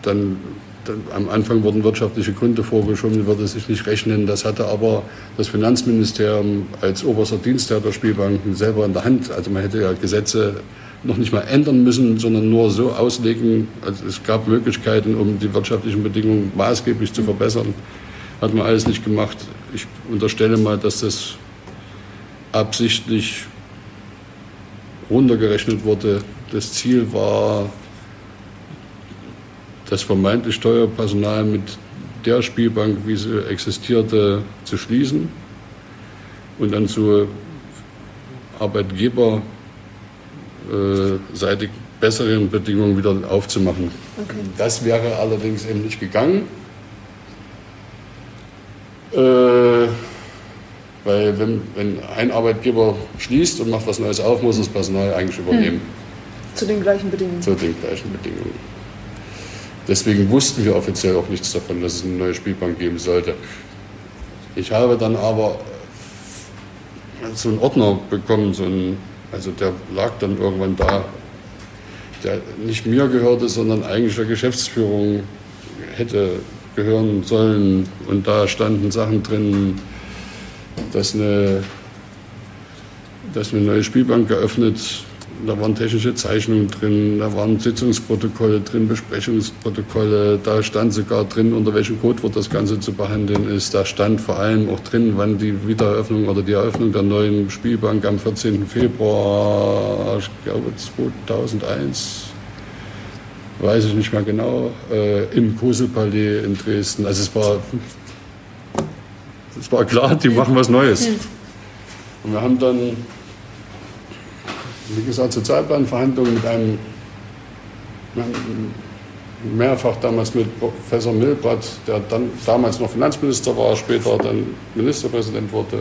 dann, dann, am Anfang wurden wirtschaftliche Gründe vorgeschoben, würde sich nicht rechnen. Das hatte aber das Finanzministerium als oberster Dienstherr der Spielbanken selber in der Hand. Also man hätte ja Gesetze noch nicht mal ändern müssen, sondern nur so auslegen. Also es gab Möglichkeiten, um die wirtschaftlichen Bedingungen maßgeblich zu verbessern. Hat man alles nicht gemacht. Ich unterstelle mal, dass das absichtlich runtergerechnet wurde. Das Ziel war, das vermeintlich Steuerpersonal mit der Spielbank, wie sie existierte, zu schließen und dann zu Arbeitgeber äh, seitig besseren Bedingungen wieder aufzumachen. Okay. Das wäre allerdings eben nicht gegangen. Äh, weil wenn, wenn ein Arbeitgeber schließt und macht was Neues auf, muss das Personal eigentlich übernehmen. Hm. Zu den gleichen Bedingungen. Zu den gleichen Bedingungen. Deswegen wussten wir offiziell auch nichts davon, dass es eine neue Spielbank geben sollte. Ich habe dann aber so einen Ordner bekommen, so einen also der lag dann irgendwann da, der nicht mir gehörte, sondern eigentlich der Geschäftsführung hätte gehören sollen. Und da standen Sachen drin, dass eine, dass eine neue Spielbank geöffnet da waren technische Zeichnungen drin, da waren Sitzungsprotokolle drin, Besprechungsprotokolle, da stand sogar drin, unter welchem Codewort das Ganze zu behandeln ist. Da stand vor allem auch drin, wann die Wiedereröffnung oder die Eröffnung der neuen Spielbank am 14. Februar, ich glaube 2001, weiß ich nicht mehr genau, äh, im Koselpalais in Dresden. Also es war, es war klar, die machen was Neues. Und wir haben dann wie gesagt, Sozialplanverhandlungen mit einem mehrfach damals mit Professor Milbrat, der dann damals noch Finanzminister war, später dann Ministerpräsident wurde,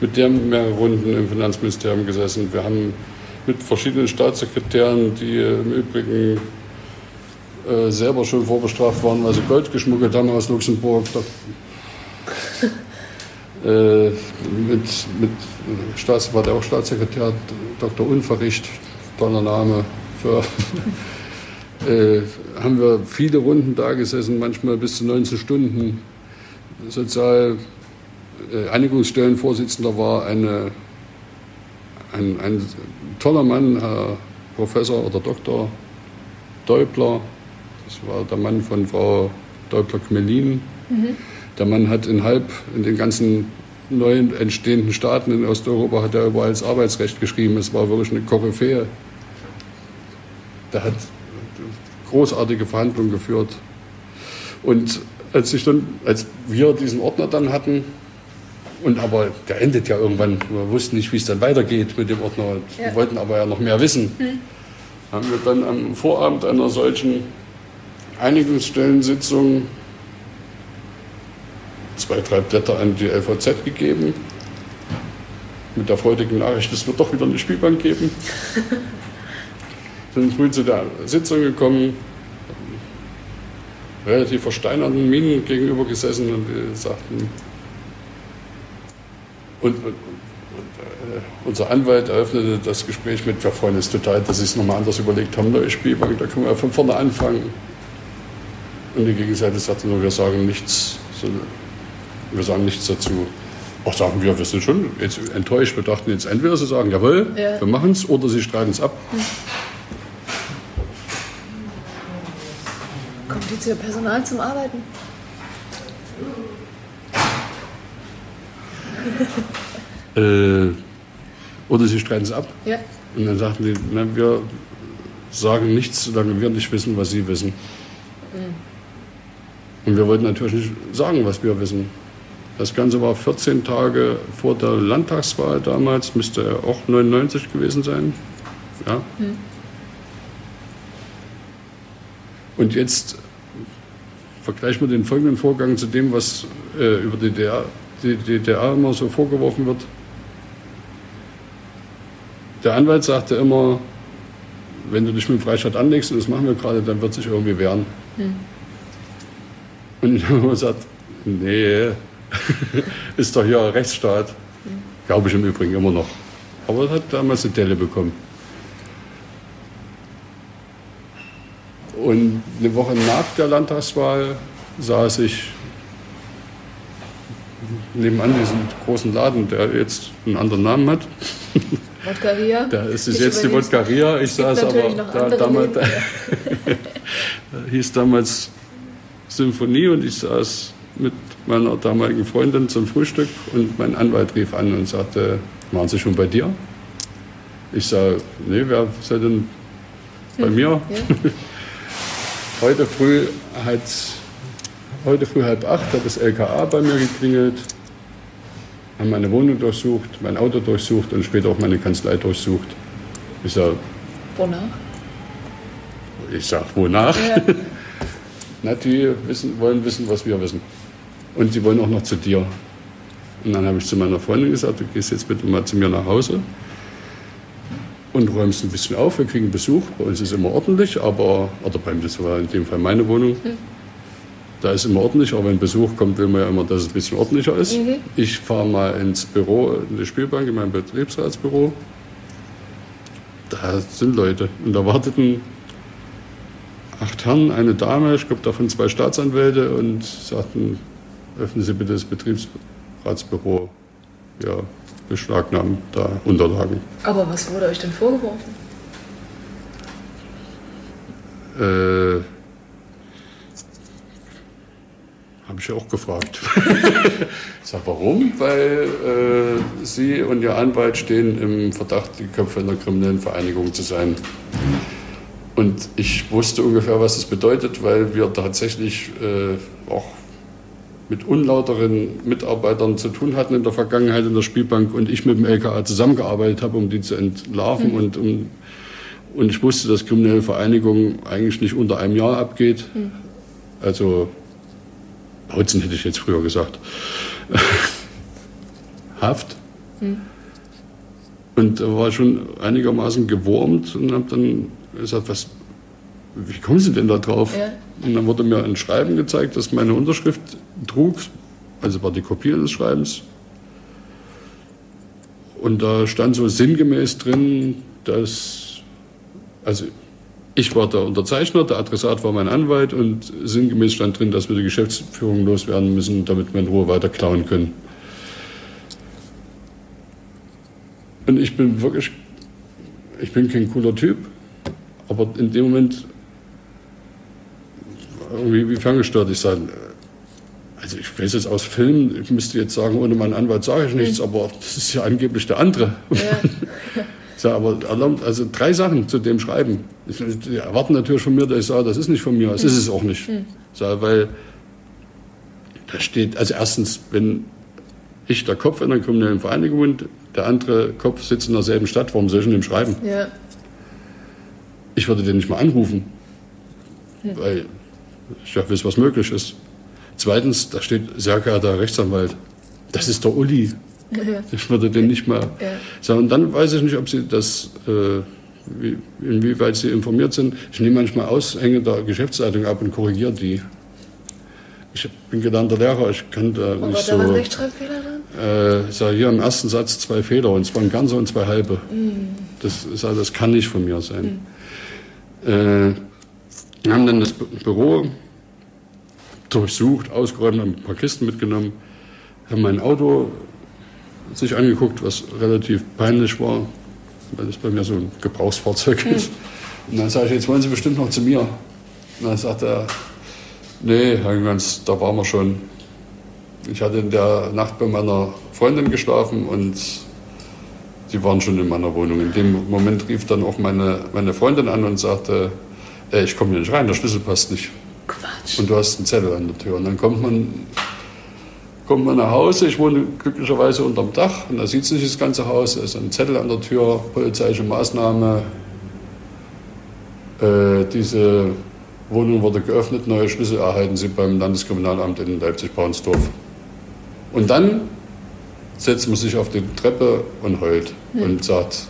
mit dem mehrere Runden im Finanzministerium gesessen. Wir haben mit verschiedenen Staatssekretären, die im Übrigen äh, selber schon vorbestraft waren, weil sie Gold geschmuggelt haben aus Luxemburg. Äh, mit, mit Staats, war der auch Staatssekretär, Dr. Unverricht, toller Name, für, äh, haben wir viele Runden da gesessen, manchmal bis zu 19 Stunden. Sozial äh, Einigungsstellenvorsitzender war eine, ein, ein toller Mann, Herr Professor oder Dr. Deubler. Das war der Mann von Frau Deubler-Kmelin. Mhm. Der Mann hat in halb, in den ganzen neuen entstehenden Staaten in Osteuropa, hat er überall das Arbeitsrecht geschrieben. Es war wirklich eine Koryphäe. Der hat großartige Verhandlungen geführt. Und als, ich dann, als wir diesen Ordner dann hatten, und aber der endet ja irgendwann, wir wussten nicht, wie es dann weitergeht mit dem Ordner. Ja. Wir wollten aber ja noch mehr wissen. Hm. Haben wir dann am Vorabend einer solchen Einigungsstellensitzung zwei, drei Blätter an die LVZ gegeben. Mit der freudigen Nachricht, es wird doch wieder eine Spielbank geben. Sind früh zu der Sitzung gekommen, relativ versteinerten Minen gegenüber gesessen und die sagten, und, und, und äh, unser Anwalt eröffnete das Gespräch mit, wir freuen uns total, dass Sie es nochmal anders überlegt haben, neue Spielbank, da können wir von vorne anfangen. Und die Gegenseite sagte nur, wir sagen nichts, wir sagen nichts dazu. Auch sagen wir, wir sind schon jetzt enttäuscht. Wir dachten jetzt entweder sie sagen, jawohl, ja. wir machen es, oder sie streiten es ab. Hm. Kommt Personal zum Arbeiten? äh, oder sie streiten es ab. Ja. Und dann sagten die, na, wir sagen nichts, solange wir nicht wissen, was sie wissen. Mhm. Und wir wollten natürlich nicht sagen, was wir wissen. Das Ganze war 14 Tage vor der Landtagswahl damals, müsste auch 99 gewesen sein. Ja. Hm. Und jetzt vergleichen wir den folgenden Vorgang zu dem, was äh, über die DDR, die DDR immer so vorgeworfen wird. Der Anwalt sagte immer, wenn du dich mit dem Freistaat anlegst, und das machen wir gerade, dann wird sich irgendwie wehren. Hm. Und ich habe gesagt, nee, ist doch hier ein Rechtsstaat. Glaube ich im Übrigen immer noch. Aber er hat damals eine Delle bekommen. Und eine Woche nach der Landtagswahl saß ich nebenan diesen großen Laden, der jetzt einen anderen Namen hat. Wodkaria? Da ist es jetzt die Wodkaria. Ich saß aber da, damals, da, hieß damals Symphonie und ich saß mit meiner damaligen Freundin zum Frühstück und mein Anwalt rief an und sagte, waren Sie schon bei dir? Ich sage, nee, wer seid denn bei mir? Ja. heute früh hat heute früh halb acht hat das LKA bei mir geklingelt, haben meine Wohnung durchsucht, mein Auto durchsucht und später auch meine Kanzlei durchsucht. Ich sage, wonach? Ich sage, wonach? Ja. Na, die wissen, wollen wissen, was wir wissen. Und sie wollen auch noch zu dir. Und dann habe ich zu meiner Freundin gesagt, du gehst jetzt bitte mal zu mir nach Hause und räumst ein bisschen auf. Wir kriegen Besuch. Bei uns ist immer ordentlich, aber, oder bei das war in dem Fall meine Wohnung. Mhm. Da ist immer ordentlich, aber wenn Besuch kommt, will man ja immer, dass es ein bisschen ordentlicher ist. Mhm. Ich fahre mal ins Büro, in die Spielbank, in mein Betriebsratsbüro. Da sind Leute und da warteten acht Herren, eine Dame, ich glaube davon zwei Staatsanwälte und sagten, öffnen Sie bitte das Betriebsratsbüro. Ja, beschlagnahmen da Unterlagen. Aber was wurde euch denn vorgeworfen? Äh, Habe ich ja auch gefragt. ich sage, warum? Weil äh, Sie und Ihr Anwalt stehen im Verdacht, die Köpfe einer kriminellen Vereinigung zu sein. Und ich wusste ungefähr, was das bedeutet, weil wir tatsächlich äh, auch mit unlauteren Mitarbeitern zu tun hatten in der Vergangenheit in der Spielbank und ich mit dem LKA zusammengearbeitet habe, um die zu entlarven. Mhm. Und, um, und ich wusste, dass kriminelle Vereinigung eigentlich nicht unter einem Jahr abgeht. Mhm. Also Bautzen hätte ich jetzt früher gesagt. Haft. Mhm. Und da war schon einigermaßen gewurmt und habe dann gesagt, was, wie kommen Sie denn da drauf? Ja. Und dann wurde mir ein Schreiben gezeigt, das meine Unterschrift trug, also war die Kopie des Schreibens. Und da stand so sinngemäß drin, dass, also ich war der Unterzeichner, der Adressat war mein Anwalt und sinngemäß stand drin, dass wir die Geschäftsführung loswerden müssen, damit wir in Ruhe weiter klauen können. Und ich bin wirklich, ich bin kein cooler Typ, aber in dem Moment irgendwie wie ferngestört. Ich sage, also ich weiß jetzt aus Filmen, ich müsste jetzt sagen, ohne meinen Anwalt sage ich nichts, mhm. aber das ist ja angeblich der andere. Ja. sage, aber also drei Sachen zu dem Schreiben. Die erwarten natürlich von mir, dass ich sage, das ist nicht von mir. Das mhm. ist es auch nicht. Mhm. Sage, weil da steht, also erstens, wenn ich der Kopf einer kriminellen Vereinigung bin, der andere Kopf sitzt in derselben Stadt, warum soll ich dem schreiben? Ja. Ich würde den nicht mal anrufen, mhm. weil ich ja weiß, was möglich ist. Zweitens, da steht sehr geehrter Rechtsanwalt. Das ist der Uli. Ja. Ich würde den nicht mal ja. sagen. Und dann weiß ich nicht, ob Sie das, äh, wie, inwieweit Sie informiert sind. Ich nehme manchmal Aushänge der Geschäftsleitung ab und korrigiere die. Ich bin gelernter Lehrer, ich kann da oh, nicht war so. Da was Rechtschreibfehler drin? Äh, ich sage hier im ersten Satz zwei Fehler, und zwar ein ganzer und zwei halbe. Mm. Das, sage, das kann nicht von mir sein. Mm. Äh, wir haben dann das Büro durchsucht, ausgeräumt, haben ein paar Kisten mitgenommen, haben mein Auto sich angeguckt, was relativ peinlich war, weil das bei mir so ein Gebrauchsfahrzeug hm. ist. Und dann sage ich, jetzt wollen Sie bestimmt noch zu mir. Und dann sagt er, nee, Herr Jüngens, da waren wir schon. Ich hatte in der Nacht bei meiner Freundin geschlafen und die waren schon in meiner Wohnung. In dem Moment rief dann auch meine, meine Freundin an und sagte, ey, ich komme hier nicht rein, der Schlüssel passt nicht. Quatsch. Und du hast einen Zettel an der Tür. Und dann kommt man, kommt man nach Hause. Ich wohne glücklicherweise unterm Dach und da sieht sich das ganze Haus. Da ist ein Zettel an der Tür, polizeiliche Maßnahme. Äh, diese Wohnung wurde geöffnet, neue Schlüssel erhalten Sie beim Landeskriminalamt in Leipzig-Braunsdorf. Und dann setzt man sich auf die Treppe und heult hm. und sagt,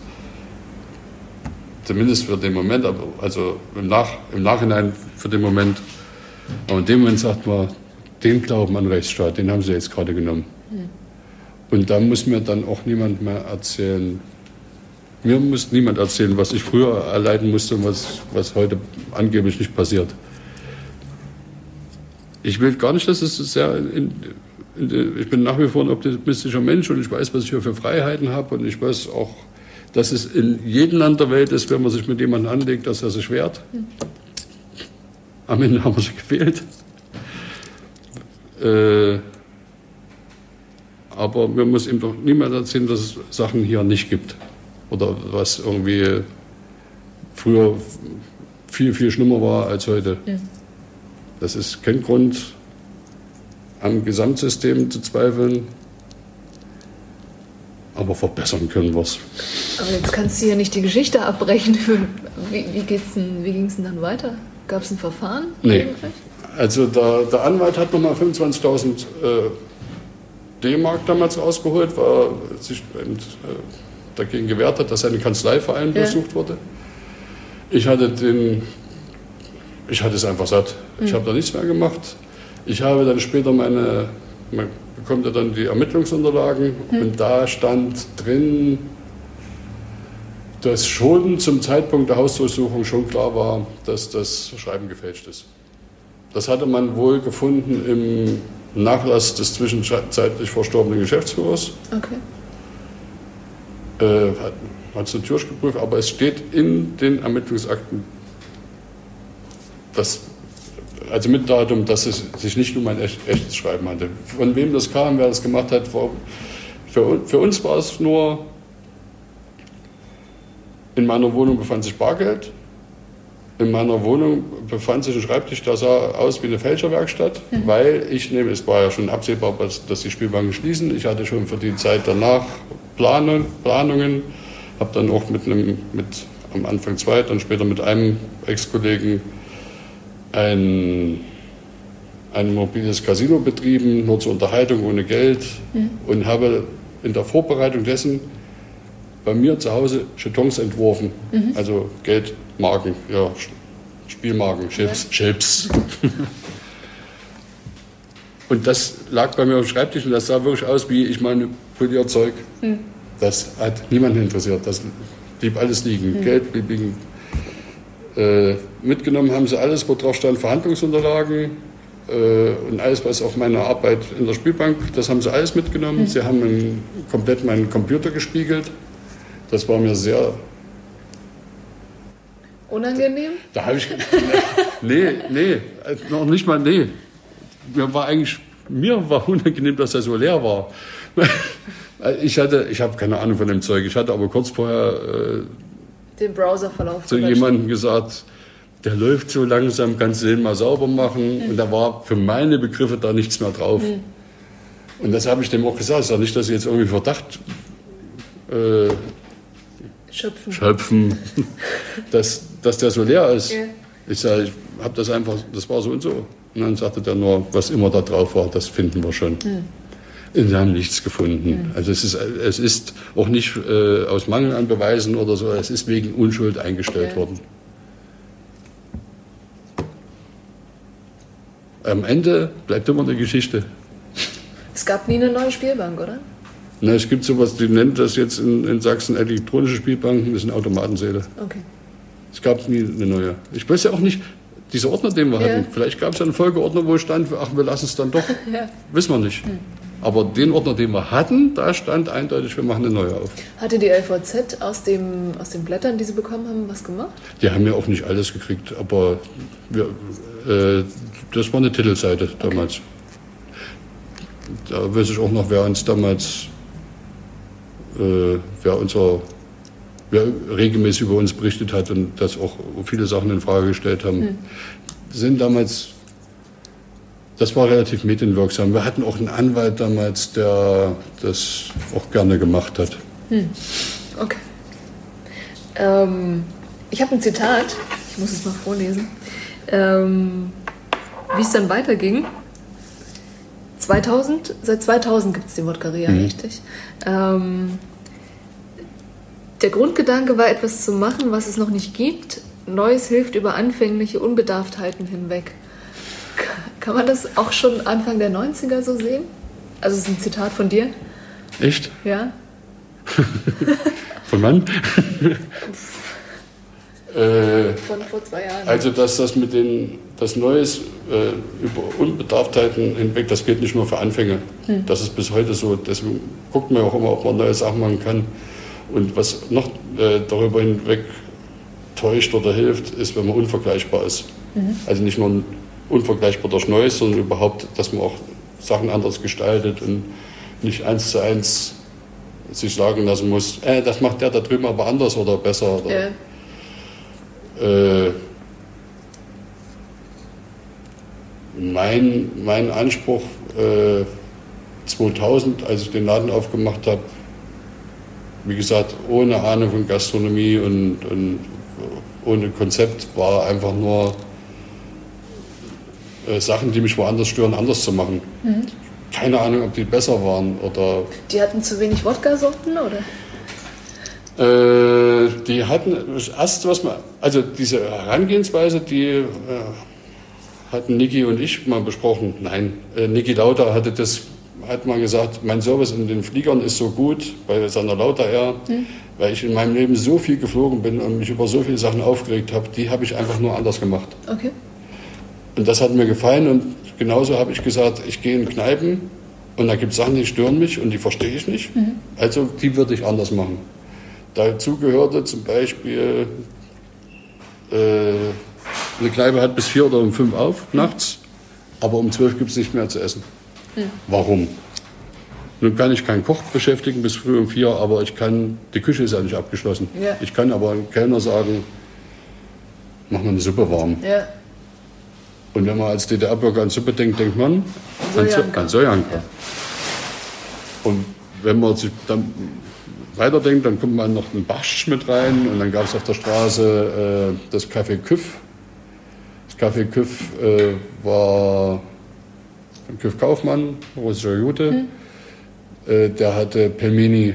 Zumindest für den Moment, aber also im, Nach, im Nachhinein für den Moment. Aber in dem Moment sagt man, den Glauben an Rechtsstaat, den haben sie jetzt gerade genommen. Mhm. Und da muss mir dann auch niemand mehr erzählen, mir muss niemand erzählen, was ich früher erleiden musste und was, was heute angeblich nicht passiert. Ich will gar nicht, dass es sehr. In, ich bin nach wie vor ein optimistischer Mensch und ich weiß, was ich hier für Freiheiten habe und ich weiß auch, dass es in jedem Land der Welt ist, wenn man sich mit jemandem anlegt, dass er sich wehrt. Am Ende haben wir sie gewählt. Äh, aber mir muss ihm doch niemand erzählen, dass es Sachen hier nicht gibt. Oder was irgendwie früher viel, viel schlimmer war als heute. Ja. Das ist kein Grund, am Gesamtsystem zu zweifeln. Aber verbessern können wir es. Aber jetzt kannst du ja nicht die Geschichte abbrechen. Wie, wie, wie ging es denn dann weiter? Gab es ein Verfahren? Nee. Also der, der Anwalt hat nochmal 25.000 äh, D-Mark damals rausgeholt, weil sich äh, dagegen gewehrt hat, dass seine Kanzleiverein ja. besucht wurde. Ich hatte den, ich hatte es einfach satt. Mhm. Ich habe da nichts mehr gemacht. Ich habe dann später meine, man bekommt ja dann die Ermittlungsunterlagen mhm. und da stand drin, dass schon zum Zeitpunkt der Hausdurchsuchung schon klar war, dass das Schreiben gefälscht ist. Das hatte man wohl gefunden im Nachlass des zwischenzeitlich verstorbenen Geschäftsführers. Okay. Äh, hat, hat es natürlich geprüft, aber es steht in den Ermittlungsakten, dass, also mit Datum, dass es sich nicht um ein echt, echtes Schreiben handelt. Von wem das kam, wer das gemacht hat, war, für, für uns war es nur, in meiner Wohnung befand sich Bargeld, in meiner Wohnung befand sich ein Schreibtisch, der sah aus wie eine Fälscherwerkstatt, mhm. weil ich nehme, es war ja schon absehbar, dass die Spielbanken schließen. Ich hatte schon für die Zeit danach Planung, Planungen, habe dann auch mit einem, mit am Anfang zwei, dann später mit einem Ex-Kollegen ein, ein mobiles Casino betrieben, nur zur Unterhaltung ohne Geld mhm. und habe in der Vorbereitung dessen bei mir zu Hause Chetons entworfen, mhm. also Geldmarken, ja, Spielmarken, Chips, ja. Chips. und das lag bei mir auf dem Schreibtisch und das sah wirklich aus wie ich manipuliere Zeug. Mhm. Das hat niemanden interessiert. Das blieb alles liegen. Mhm. Geld blieb liegen. Äh, mitgenommen haben sie alles, wo drauf stand Verhandlungsunterlagen äh, und alles, was auf meine Arbeit in der Spielbank, das haben sie alles mitgenommen. Mhm. Sie haben einen, komplett meinen Computer gespiegelt. Das war mir sehr. Unangenehm? Da, da habe ich. nee, nee, noch nicht mal nee. Mir war eigentlich, mir war unangenehm, dass er so leer war. Ich hatte, ich habe keine Ahnung von dem Zeug. Ich hatte aber kurz vorher äh, den Browserverlauf zu jemandem gesagt, der läuft so langsam, kannst du den mal sauber machen. Mhm. Und da war für meine Begriffe da nichts mehr drauf. Mhm. Und das habe ich dem auch gesagt. Ich sage nicht, dass sie jetzt irgendwie Verdacht äh, schöpfen, schöpfen dass, dass der so leer ist. Ja. Ich sage, ich habe das einfach, das war so und so. Und dann sagte der nur, was immer da drauf war, das finden wir schon. Mhm. Sie haben nichts gefunden. Mhm. Also es ist, es ist auch nicht äh, aus Mangel an Beweisen oder so, es ist wegen Unschuld eingestellt okay. worden. Am Ende bleibt immer eine Geschichte. Es gab nie eine neue Spielbank, oder? Na, es gibt sowas, die nennen das jetzt in, in Sachsen elektronische Spielbanken, das sind Automatensäle. Okay. Es gab nie eine neue. Ich weiß ja auch nicht, diese Ordner, den wir ja. hatten, vielleicht gab es ja einen Folgeordner, wo stand, ach, wir lassen es dann doch. ja. Wissen wir nicht. Hm. Aber den Ordner, den wir hatten, da stand eindeutig, wir machen eine neue auf. Hatte die LVZ aus, dem, aus den Blättern, die sie bekommen haben, was gemacht? Die haben ja auch nicht alles gekriegt, aber wir, äh, das war eine Titelseite damals. Okay. Da weiß ich auch noch, wer uns damals, äh, wer unser, wer regelmäßig über uns berichtet hat und das auch viele Sachen in Frage gestellt haben. Hm. Sind damals das war relativ medienwirksam. Wir hatten auch einen Anwalt damals, der das auch gerne gemacht hat. Hm. Okay. Ähm, ich habe ein Zitat, ich muss es mal vorlesen. Ähm, wie es dann weiterging. 2000, seit 2000 gibt es die Wodkaria, mhm. richtig. Ähm, Der Grundgedanke war, etwas zu machen, was es noch nicht gibt. Neues hilft über anfängliche Unbedarftheiten hinweg. Kann man das auch schon Anfang der 90er so sehen? Also es ist ein Zitat von dir. Echt? Ja. von wann? äh, von vor zwei Jahren. Also dass das mit den das Neues äh, über Unbedarftheiten hinweg, das gilt nicht nur für Anfänger. Hm. Das ist bis heute so. Deswegen guckt man auch immer, ob man neue Sachen machen kann. Und was noch äh, darüber hinweg täuscht oder hilft, ist, wenn man unvergleichbar ist. Mhm. Also nicht nur unvergleichbar durch Neues, sondern überhaupt, dass man auch Sachen anders gestaltet und nicht eins zu eins sich sagen lassen muss, äh, das macht der da drüben aber anders oder besser. Oder, ja. äh, mein, mein Anspruch äh, 2000, als ich den Laden aufgemacht habe, wie gesagt, ohne Ahnung von Gastronomie und, und ohne Konzept, war einfach nur äh, Sachen, die mich woanders stören, anders zu machen. Mhm. Keine Ahnung, ob die besser waren oder. Die hatten zu wenig Wodka-Sorten oder? Äh, die hatten das erste, was man, also diese Herangehensweise, die äh, hatten Niki und ich mal besprochen. Nein, äh, Niki Lauter hatte das, hat mal gesagt, mein Service in den Fliegern ist so gut bei seiner Lauter Air, hm. weil ich in meinem Leben so viel geflogen bin und mich über so viele Sachen aufgeregt habe, die habe ich einfach nur anders gemacht. Okay. Und das hat mir gefallen und genauso habe ich gesagt, ich gehe in Kneipen und da gibt es Sachen, die stören mich und die verstehe ich nicht. Mhm. Also die würde ich anders machen. Dazu gehörte zum Beispiel, äh, eine Kneipe hat bis vier oder um fünf auf nachts, aber um zwölf gibt es nicht mehr zu essen. Mhm. Warum? Nun kann ich keinen Koch beschäftigen bis früh um vier, aber ich kann, die Küche ist ja nicht abgeschlossen. Ja. Ich kann aber einem Kellner sagen, mach mal eine Suppe warm. Ja. Und wenn man als DDR-Bürger an Suppe denkt, denkt man an Sojanka. Ja. Und wenn man sich dann weiterdenkt, dann kommt man noch einen Barsch mit rein und dann gab es auf der Straße äh, das Café Küff. Das Café Küff äh, war ein Küff Kaufmann, russischer Jude. Mhm. Äh, der hatte Pelmini.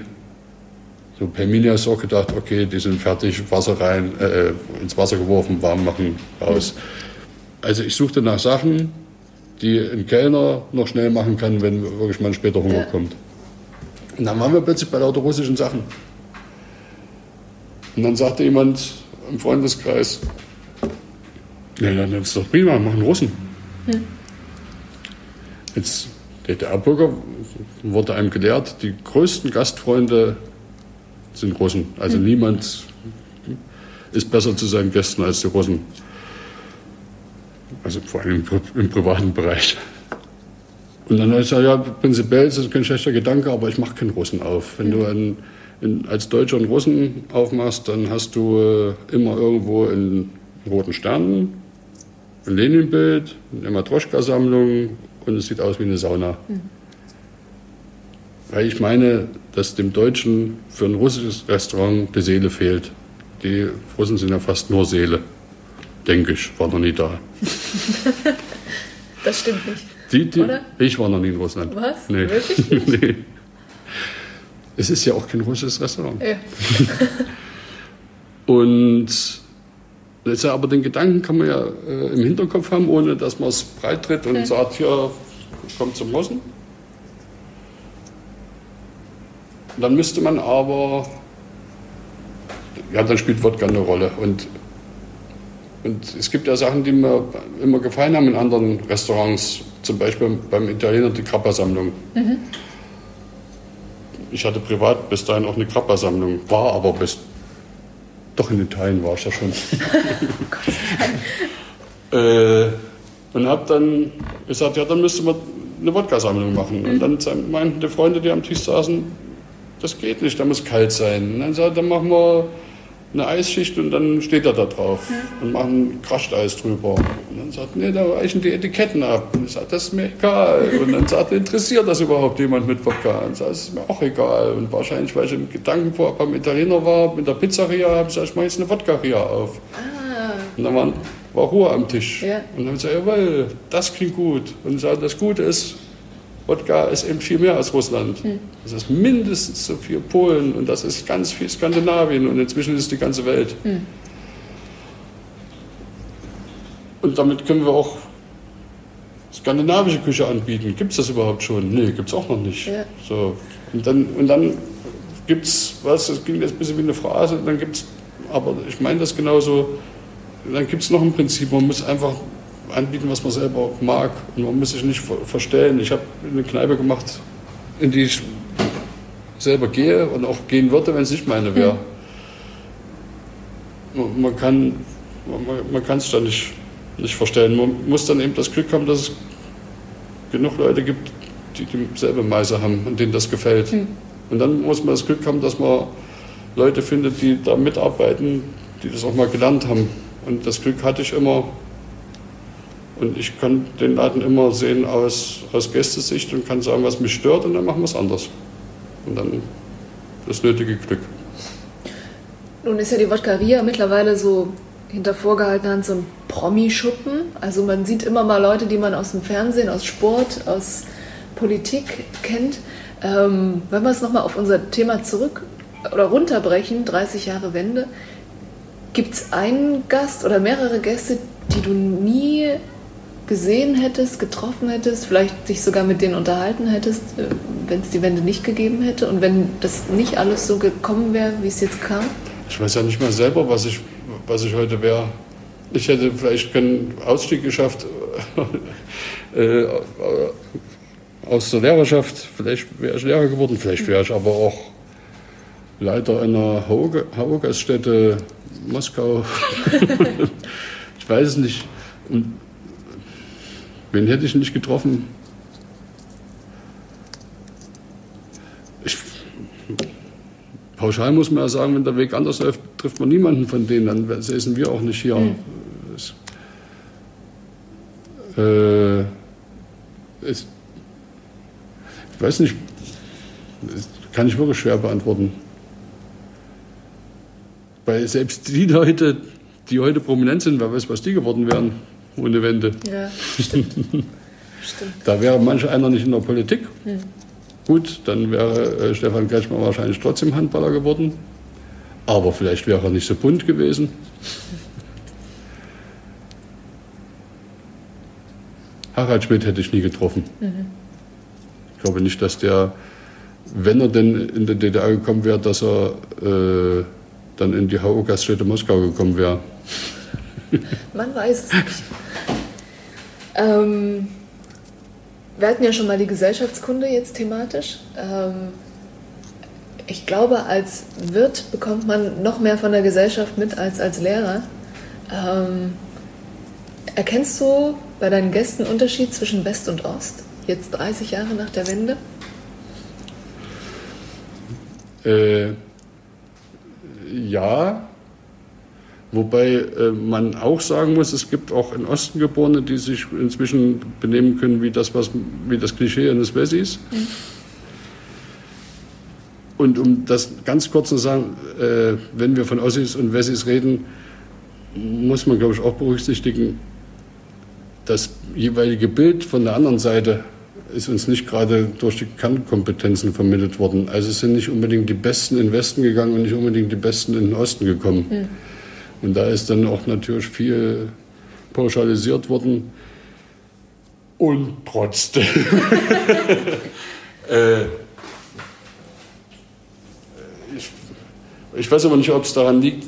So Pelmini hast du auch gedacht, okay, die sind fertig, Wasser rein, äh, ins Wasser geworfen, warm machen, raus. Mhm. Also ich suchte nach Sachen, die ein Kellner noch schnell machen kann, wenn wirklich mal später Hunger ja. kommt. Und dann waren wir plötzlich bei lauter russischen Sachen. Und dann sagte jemand im Freundeskreis, ja, dann ist doch prima, machen Russen. Ja. Jetzt, DDR-Bürger wurde einem gelehrt, die größten Gastfreunde sind Russen. Also ja. niemand ist besser zu seinen Gästen als die Russen. Also vor allem im privaten Bereich. Und dann habe ich gesagt, ja, prinzipiell ist das kein schlechter Gedanke, aber ich mache keinen Russen auf. Wenn du einen, in, als Deutscher einen Russen aufmachst, dann hast du äh, immer irgendwo einen roten Stern, ein Lenin-Bild, eine Matroschka-Sammlung und es sieht aus wie eine Sauna. Mhm. Weil ich meine, dass dem Deutschen für ein russisches Restaurant die Seele fehlt. Die Russen sind ja fast nur Seele. Denke ich, war noch nie da. das stimmt nicht. Die, die, Oder? Ich war noch nie in Russland. Was? Nee. Wirklich nicht? nee. Es ist ja auch kein russisches Restaurant. Ja. Und jetzt aber den Gedanken kann man ja äh, im Hinterkopf haben, ohne dass man es breit tritt und ja. sagt, hier, kommt zum Russen. Dann müsste man aber, ja, dann spielt Wodka eine Rolle. Und und es gibt ja Sachen, die mir immer gefallen haben in anderen Restaurants, zum Beispiel beim Italiener die Krapper-Sammlung. Mhm. Ich hatte privat bis dahin auch eine Krapper-Sammlung, war aber bis. Doch in Italien war ich ja schon. äh, und habe dann gesagt, ja, dann müsste man eine Wodka-Sammlung machen. Mhm. Und dann meinten die Freunde, die am Tisch saßen, das geht nicht, da muss kalt sein. Und dann sagte, dann machen wir eine Eisschicht und dann steht er da drauf ja. und machen Crushed-Eis drüber. Und dann sagt, nee, da weichen die Etiketten ab. Und ich sage, das ist mir egal. Und dann sagt, interessiert das überhaupt jemand mit Wodka? Und sagt, das ist mir auch egal. Und wahrscheinlich, weil ich im Gedanken vorher beim Italiener war, mit der Pizzeria, habe ich gesagt, ich mache jetzt eine Wodka-Ria auf. Ah. Und dann waren, war Ruhe am Tisch. Ja. Und dann habe ich gesagt, jawohl, das klingt gut. Und ich sage, das Gute ist, Wodka ist eben viel mehr als Russland. Das ist mindestens so viel Polen und das ist ganz viel Skandinavien und inzwischen ist es die ganze Welt. Mhm. Und damit können wir auch skandinavische Küche anbieten. Gibt es das überhaupt schon? Nee, gibt es auch noch nicht. Ja. So. Und dann, und dann gibt es, was, das klingt jetzt ein bisschen wie eine Phrase, dann gibt es, aber ich meine das genauso, dann gibt es noch ein Prinzip, man muss einfach anbieten, was man selber mag und man muss sich nicht verstellen. Ich habe eine Kneipe gemacht, in die ich selber gehe und auch gehen würde, wenn es nicht meine wäre. Mhm. Man kann man, man es da nicht, nicht verstellen. Man muss dann eben das Glück haben, dass es genug Leute gibt, die dieselbe Meise haben und denen das gefällt. Mhm. Und dann muss man das Glück haben, dass man Leute findet, die da mitarbeiten, die das auch mal gelernt haben. Und das Glück hatte ich immer. Und ich kann den Laden immer sehen aus, aus Gästesicht und kann sagen, was mich stört, und dann machen wir es anders. Und dann das nötige Glück. Nun ist ja die Wodkaria mittlerweile so hinter vorgehaltener Hand so ein Promi-Schuppen. Also man sieht immer mal Leute, die man aus dem Fernsehen, aus Sport, aus Politik kennt. Ähm, wenn wir es nochmal auf unser Thema zurück oder runterbrechen, 30 Jahre Wende, gibt es einen Gast oder mehrere Gäste, die du nie gesehen hättest, getroffen hättest, vielleicht dich sogar mit denen unterhalten hättest, äh, wenn es die Wende nicht gegeben hätte und wenn das nicht alles so gekommen wäre, wie es jetzt kam? Ich weiß ja nicht mal selber, was ich, was ich heute wäre. Ich hätte vielleicht keinen Ausstieg geschafft äh, aus der Lehrerschaft. Vielleicht wäre ich Lehrer geworden, vielleicht wäre ich aber auch Leiter einer Haugaststätte Moskau. ich weiß es nicht. Und wen hätte ich nicht getroffen? Ich, pauschal muss man ja sagen, wenn der Weg anders läuft, trifft man niemanden von denen, dann säßen wir auch nicht hier. Mhm. Es, äh, es, ich weiß nicht, das kann ich wirklich schwer beantworten. Weil selbst die Leute, die heute prominent sind, wer weiß, was die geworden wären ohne Wende. Ja, stimmt. stimmt. Da wäre manch einer nicht in der Politik. Hm. Gut, dann wäre äh, Stefan Kretschmer wahrscheinlich trotzdem Handballer geworden. Aber vielleicht wäre er nicht so bunt gewesen. Harald Schmidt hätte ich nie getroffen. Mhm. Ich glaube nicht, dass der, wenn er denn in die DDR gekommen wäre, dass er äh, dann in die HO-Gaststätte Moskau gekommen wäre. Man weiß es nicht. Ähm, wir hatten ja schon mal die Gesellschaftskunde jetzt thematisch. Ähm, ich glaube, als Wirt bekommt man noch mehr von der Gesellschaft mit als als Lehrer. Ähm, erkennst du bei deinen Gästen Unterschied zwischen West und Ost, jetzt 30 Jahre nach der Wende? Äh, ja, wobei äh, man auch sagen muss, es gibt auch in Osten Geborene, die sich inzwischen benehmen können wie das, was, wie das Klischee eines Wessis. Mhm. Und um das ganz kurz zu sagen, äh, wenn wir von Ossis und Wessis reden, muss man, glaube ich, auch berücksichtigen, das jeweilige Bild von der anderen Seite ist uns nicht gerade durch die Kernkompetenzen vermittelt worden. Also es sind nicht unbedingt die Besten in den Westen gegangen und nicht unbedingt die Besten in den Osten gekommen. Mhm. Und da ist dann auch natürlich viel pauschalisiert worden. Und trotzdem. äh, ich, ich, weiß aber nicht, ob es daran liegt,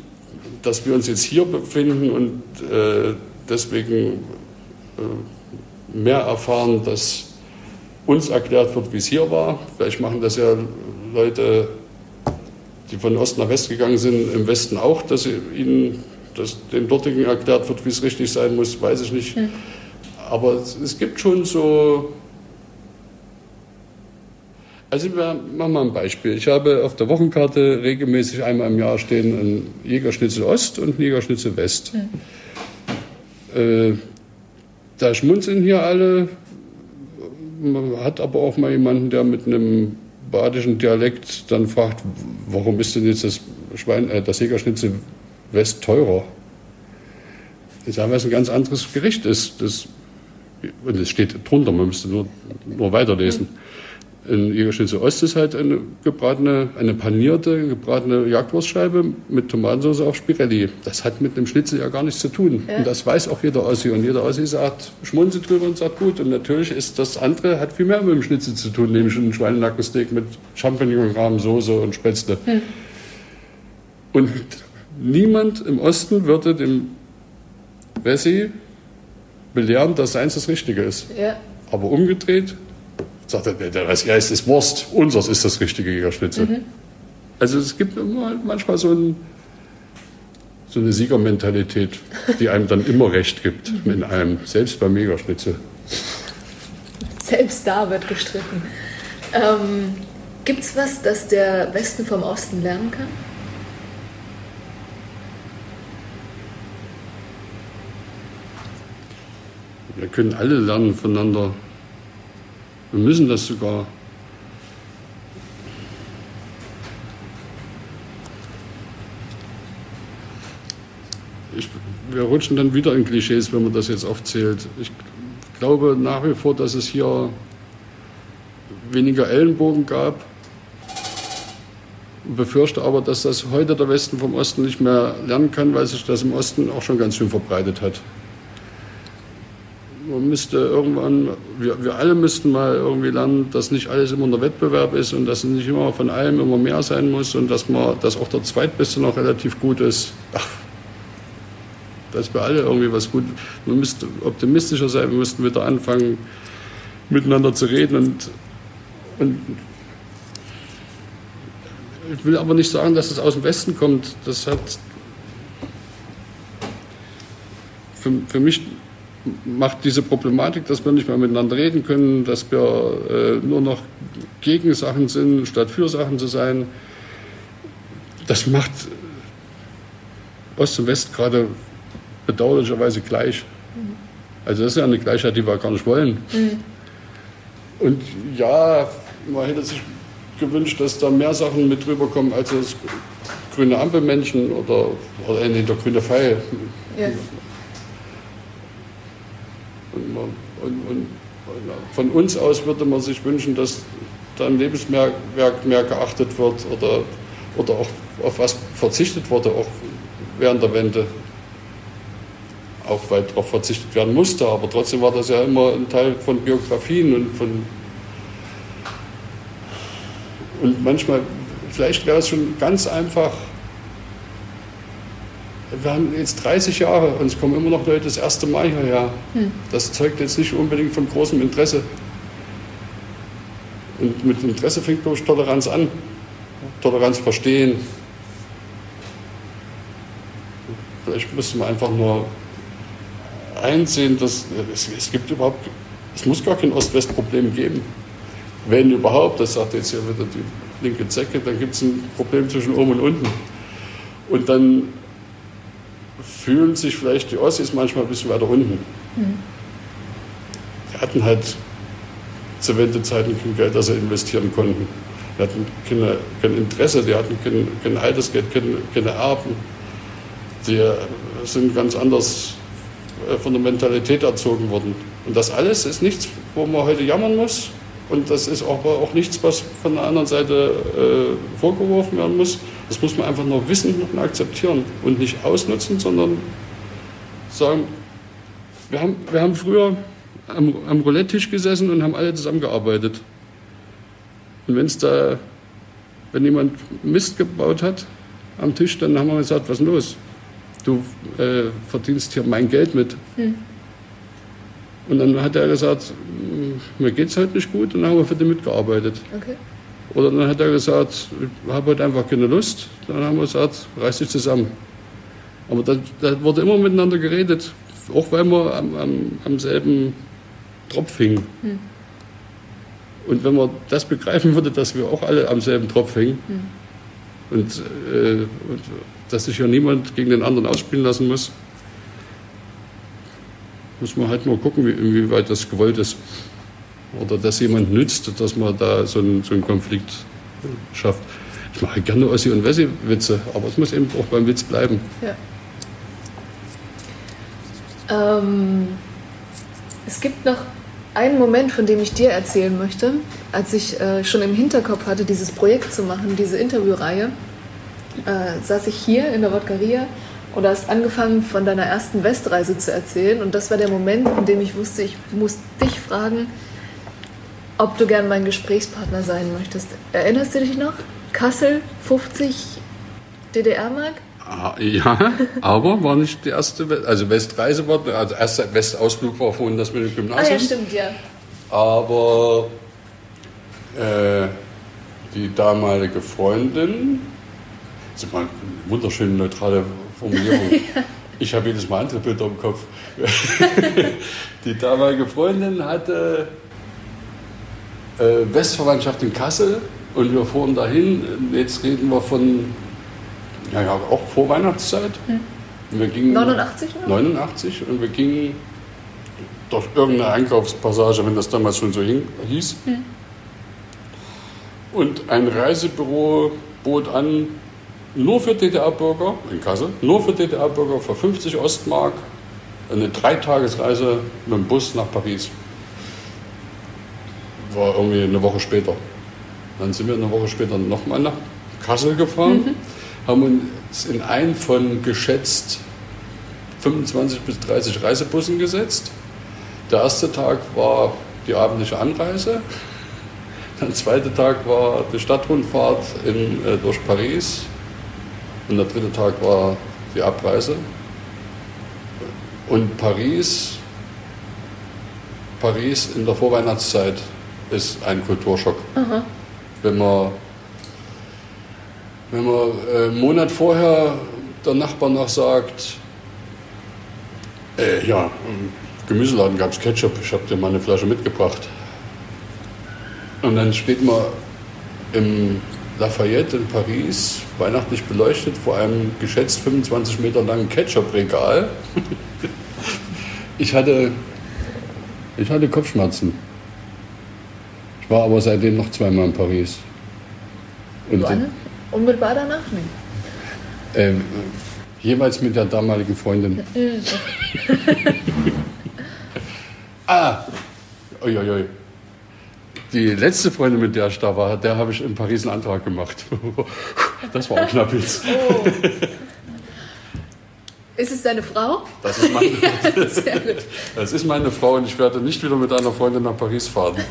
dass wir uns jetzt hier befinden und äh, deswegen äh, mehr erfahren, dass uns erklärt wird, wie es hier war. Vielleicht machen das ja Leute, die von Ost nach West gegangen sind, im Westen auch, dass ihnen dass den dortigen erklärt wird, wie es richtig sein muss, weiß ich nicht. Hm. Aber es, es, gibt schon so. Also wir machen mal ein Beispiel. Ich habe auf der Wochenkarte regelmäßig einmal im Jahr stehen ein Jägerschnitzel Ost und ein Jägerschnitzel West. Hm. Äh, da schmunzeln hier alle, man hat aber auch mal jemanden, der mit einem badischen Dialekt dann fragt, warum ist denn jetzt das, Schwein, äh, das Jägerschnitzel West teurer? Ich sage, weil es ein ganz anderes Gericht ist. Das und es steht drunter, man müsste nur, nur weiterlesen. In Jägerschnitzel Ost ist halt eine gebratene, eine panierte, gebratene Jagdwurstscheibe mit Tomatensauce auf Spirelli. Das hat mit einem Schnitzel ja gar nichts zu tun. Ja. Und das weiß auch jeder Ossi. Und jeder Ossi sagt, schmunzelt drüber und sagt gut. Und natürlich ist das andere, hat viel mehr mit dem Schnitzel zu tun, nämlich ein Schweinenackensteak mit Champignon, Soße und Spätzle. Hm. Und niemand im Osten würde dem Wessi belehren, dass seins das Richtige ist. Ja. Aber umgedreht sagt er, der Rest ist, ist Wurst, unseres ist das richtige Jägerschnitzel. Mhm. Also es gibt manchmal so, ein, so, eine Siegermentalität, die einem dann immer recht gibt in einem, selbst beim Jägerschnitzel. Selbst da wird gestritten. Ähm, gibt es was, das der Westen vom Osten lernen kann? Wir können alle lernen voneinander. Wir müssen das sogar. Ich, wir rutschen dann wieder in Klischees, wenn man das jetzt aufzählt. Ich glaube nach wie vor, dass es hier weniger Ellenbogen gab. Ich befürchte aber, dass das heute der Westen vom Osten nicht mehr lernen kann, weil sich das im Osten auch schon ganz schön verbreitet hat man müsste irgendwann, wir, wir alle müssten mal irgendwie lernen, dass nicht alles immer der Wettbewerb ist und dass nicht immer von allem immer mehr sein muss und dass man, dass auch der Zweitbeste noch relativ gut ist. Ach, dass wir alle irgendwie was gut, man müsste optimistischer sein, wir müssten wieder anfangen, miteinander zu reden und, und ich will aber nicht sagen, dass es aus dem Westen kommt. Das hat für, für mich macht diese Problematik, dass wir nicht mehr miteinander reden können, dass wir äh, nur noch gegen Sachen sind, statt für Sachen zu sein, das macht Ost und West gerade bedauerlicherweise gleich. Mhm. Also das ist ja eine Gleichheit, die wir gar nicht wollen. Mhm. Und ja, man hätte sich gewünscht, dass da mehr Sachen mit drüber kommen als das grüne Ampelmännchen oder, oder nee, der grüne Pfeil. Ja. Und, und, und, von uns aus würde man sich wünschen, dass da im Lebenswerk mehr geachtet wird oder, oder auch auf was verzichtet wurde, auch während der Wende. Auch weil darauf verzichtet werden musste, aber trotzdem war das ja immer ein Teil von Biografien und von. Und manchmal, vielleicht wäre es schon ganz einfach, wir haben jetzt 30 Jahre und es kommen immer noch Leute das erste Mal hierher. Hm. Das zeugt jetzt nicht unbedingt von großem Interesse. Und mit Interesse fängt bloß Toleranz an. Toleranz verstehen. Vielleicht müsste man einfach nur einsehen, dass es, es gibt überhaupt, es muss gar kein Ost-West-Problem geben. Wenn überhaupt, das sagt jetzt hier wieder die linke Zecke, dann gibt es ein Problem zwischen oben und unten. Und dann fühlen sich vielleicht die Ossis manchmal ein bisschen weiter unten. Mhm. Die hatten halt zu Wendezeiten kein Geld, das sie investieren konnten. Die hatten keine, kein Interesse, die hatten kein, kein Altersgeld, keine, keine Erben. Die sind ganz anders äh, von der Mentalität erzogen worden. Und das alles ist nichts, wo man heute jammern muss. Und das ist auch, auch nichts, was von der anderen Seite äh, vorgeworfen werden muss. Das muss man einfach nur wissen und akzeptieren und nicht ausnutzen, sondern sagen, wir haben, wir haben früher am, am Roulette-Tisch gesessen und haben alle zusammengearbeitet. Und wenn es da, wenn jemand Mist gebaut hat am Tisch, dann haben wir gesagt, was ist los? Du äh, verdienst hier mein Geld mit. Hm. Und dann hat er gesagt, mir geht es halt nicht gut und dann haben wir für den mitgearbeitet. Okay. Oder dann hat er gesagt, ich habe heute einfach keine Lust. Dann haben wir gesagt, reiß dich zusammen. Aber da, da, wurde immer miteinander geredet, auch weil wir am, am, am selben Tropf hingen. Hm. Und wenn man das begreifen würde, dass wir auch alle am selben Tropf hängen hm. und, äh, und dass sich ja niemand gegen den anderen ausspielen lassen muss, muss man halt nur gucken, wie, inwieweit das gewollt ist. Oder dass jemand nützt, dass man da so einen, so einen Konflikt schafft. Ich mache gerne Ossi- und Wessi-Witze, aber es muss eben auch beim Witz bleiben. Ja. Ähm, Es gibt noch einen Moment, von dem ich dir erzählen möchte, als ich äh, schon im Hinterkopf hatte, dieses Projekt zu machen, diese Interviewreihe, äh, saß ich hier in der Wodkaria und hast angefangen, von deiner ersten Westreise zu erzählen. Und das war der Moment, in dem ich wusste, ich muss dich fragen, ob du gern mein Gesprächspartner sein möchtest. Erinnerst du dich noch? Kassel, 50 DDR-Mark? Ah, Ja, aber war nicht die erste, We- also Westreise war, also erster Westausflug war vorhin das mit dem Ah Gymnasium. ja, stimmt, ja. Aber äh, die damalige Freundin, das ist mal eine wunderschöne neutrale Formulierung. Ich habe jedes Mal andere Bilder im Kopf. die damalige Freundin hatte äh, Westverwandtschaft in Kassel und wir fuhren dahin. Jetzt reden wir von, ja, ja auch vor Weihnachtszeit. Und wir gingen 89 noch? 89 und wir gingen durch irgendeine Einkaufspassage, wenn das damals schon so hieß. Und ein Reisebüro bot an, nur für DDR-Bürger in Kassel, nur für DDR-Bürger für 50 Ostmark eine Dreitagesreise mit dem Bus nach Paris. War irgendwie eine Woche später. Dann sind wir eine Woche später nochmal nach Kassel gefahren, haben uns in einen von geschätzt 25 bis 30 Reisebussen gesetzt. Der erste Tag war die abendliche Anreise. Der zweite Tag war die Stadtrundfahrt in, äh, durch Paris. Und der dritte Tag war die Abreise. Und Paris, Paris in der Vorweihnachtszeit ist ein Kulturschock. Wenn man, wenn man äh, einen Monat vorher der Nachbar noch sagt, äh, ja, im Gemüseladen gab es Ketchup, ich habe dir mal eine Flasche mitgebracht. Und dann steht man im Lafayette in Paris, weihnachtlich beleuchtet, vor einem geschätzt 25 Meter langen Ketchup-Regal. Ich hatte, ich hatte Kopfschmerzen. Ich war aber seitdem noch zweimal in Paris. Und, Wann? Unmittelbar danach? Nee. äh, jeweils mit der damaligen Freundin. ah, uiuiui. Die letzte Freundin, mit der ich da war, der habe ich in Paris einen Antrag gemacht. Das war ein Knappitz. Ist es deine Frau? Das ist, meine, Sehr gut. das ist meine Frau und ich werde nicht wieder mit einer Freundin nach Paris fahren.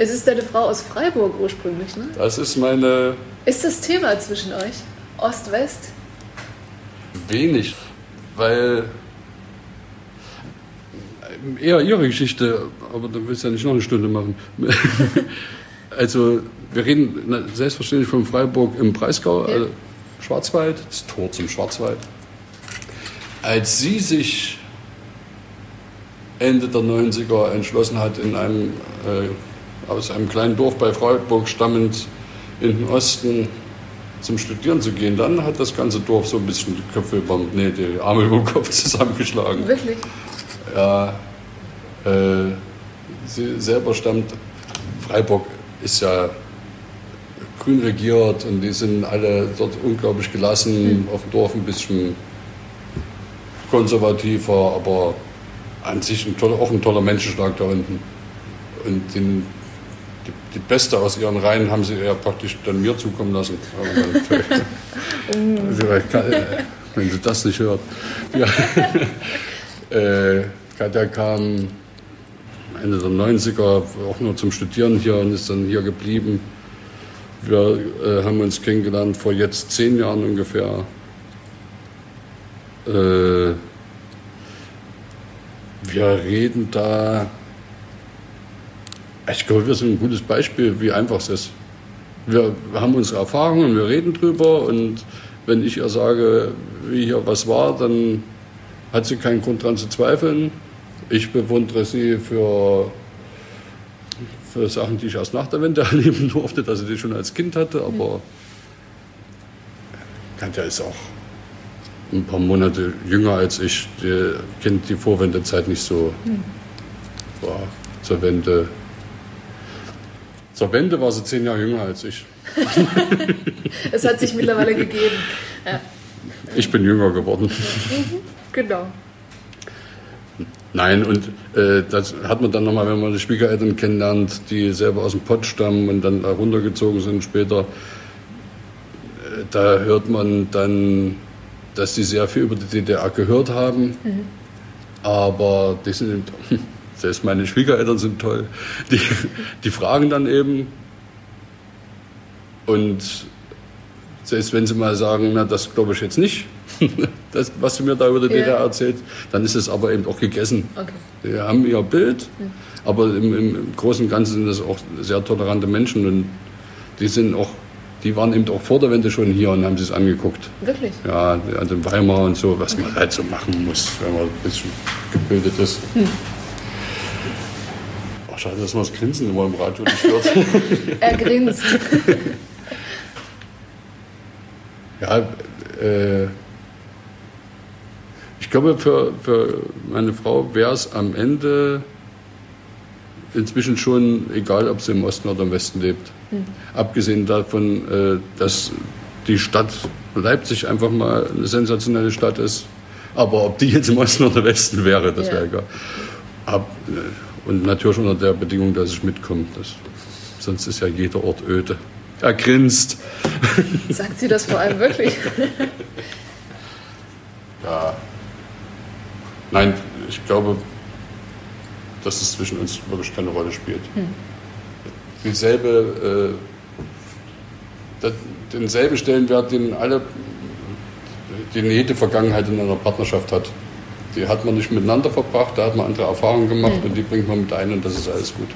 Es ist deine Frau aus Freiburg ursprünglich, ne? Das ist meine Ist das Thema zwischen euch? Ost-West? wenig, weil eher ihre Geschichte, aber dann willst du ja nicht noch eine Stunde machen. also wir reden selbstverständlich von Freiburg im Breisgau, Ja. also Schwarzwald, das Tor zum Schwarzwald. Als sie sich Ende der 90er entschlossen hat, in einem, äh, aus einem kleinen Dorf bei Freiburg stammend in den Osten zum Studieren zu gehen, dann hat das ganze Dorf so ein bisschen die Köpfe über, nee, die Arme über den Kopf zusammengeschlagen. Wirklich? Ja, äh, sie selber stammt, Freiburg ist ja grün regiert und die sind alle dort unglaublich gelassen, auf dem Dorf ein bisschen konservativer, aber an sich ein toller, auch ein toller Menschenschlag da unten. Und den, die, die Beste aus ihren Reihen haben sie ja praktisch dann mir zukommen lassen. Also, kann, äh, wenn sie das nicht hört. Ja. äh, Katja kam Ende der 90er auch nur zum Studieren hier und ist dann hier geblieben. Wir äh, haben uns kennengelernt vor jetzt zehn Jahren ungefähr. Äh, wir reden da, ich glaube, wir sind ein gutes Beispiel, wie einfach es ist. Wir haben unsere Erfahrungen, wir reden drüber und wenn ich ihr sage, wie hier was war, dann hat sie keinen Grund daran zu zweifeln. Ich bewundere sie für, für Sachen, die ich erst nach der Wende erleben durfte, dass sie die schon als Kind hatte, aber Katja ist auch ein paar Monate jünger als ich. Die kennt die Vorwendezeit nicht so. War zur Wende. Zur Wende war sie zehn Jahre jünger als ich. Es hat sich mittlerweile gegeben. Ja, Ich bin jünger geworden. genau. Nein, und äh, das hat man dann nochmal, wenn man die Schwiegereltern kennenlernt, die selber aus dem Pott stammen und dann da runtergezogen sind später. Äh, da hört man dann, dass die sehr viel über die DDR gehört haben. Mhm. Aber die sind, selbst meine Schwiegereltern sind toll. Die, die fragen dann eben. Und selbst wenn sie mal sagen, na, das glaube ich jetzt nicht, das, was du mir da über die ja. DDR erzählt, dann ist es aber eben auch gegessen. Okay. Die haben ihr Bild, mhm. aber im, im, Großen und Ganzen sind das auch sehr tolerante Menschen und die sind auch, die waren eben auch vor der Wende schon hier und haben sich es angeguckt. Wirklich? Ja, also Weimar und so, was man halt so machen muss, wenn man ein bisschen gebildet ist. Hm. Ach, schade, dass man das Grinsen immer im Radio nicht hört. er grinst. ja, äh, ich glaube, für, für meine Frau wäre es am Ende inzwischen schon egal, ob sie im Osten oder im Westen lebt. Mhm. Abgesehen davon, äh, dass die Stadt Leipzig einfach mal eine sensationelle Stadt ist. Aber ob die jetzt im Osten oder Westen wäre, das ja. wäre egal. Ab, äh, und natürlich unter der Bedingung, dass ich mitkomme. Das, sonst ist ja jeder Ort öde. Er grinst. Sagt sie das vor allem wirklich? ja. Nein, ich glaube, dass es zwischen uns wirklich keine Rolle spielt. Hm. Dieselbe, äh, denselben Stellenwert, den alle, den jede Vergangenheit in einer Partnerschaft hat. Die hat man nicht miteinander verbracht, da hat man andere Erfahrungen gemacht hm. und die bringt man mit ein und das ist alles gut.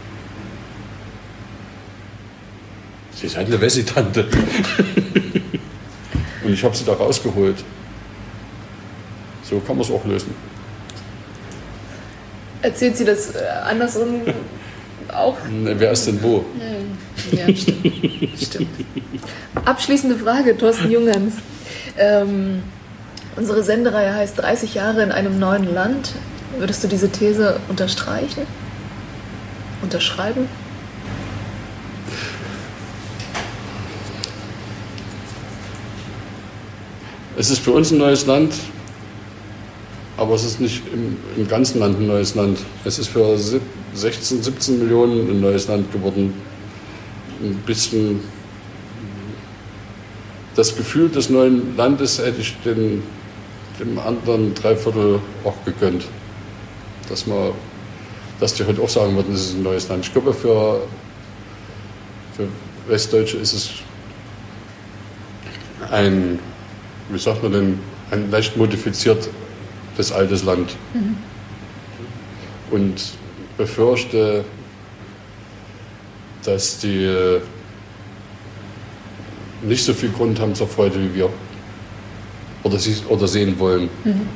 Sie ist halt eine Wessi-Tante. und ich habe sie da rausgeholt. So kann man es auch lösen. Erzählt sie das äh, andersrum auch? Ne, wer ist denn wo? Ja, stimmt. stimmt. Abschließende Frage, Thorsten Jungens. Ähm, unsere Sendereihe heißt 30 Jahre in einem neuen Land. Würdest du diese These unterstreichen? Unterschreiben? Es ist für uns ein neues Land. Aber es ist nicht im, im, ganzen Land ein neues Land. Es ist für 16, 17 Millionen ein neues Land geworden. Ein bisschen das Gefühl des neuen Landes hätte ich den, dem anderen Dreiviertel auch gegönnt. Dass, man, dass die heute auch sagen würden, es ist ein neues Land. Ich glaube, für, für Westdeutsche ist es ein, wie sagt man denn, ein leicht modifiziert das altes Land. Mhm. Und befürchte, dass die äh, nicht so viel Grund haben zur Freude wie wir oder, sie, oder sehen wollen. Mhm.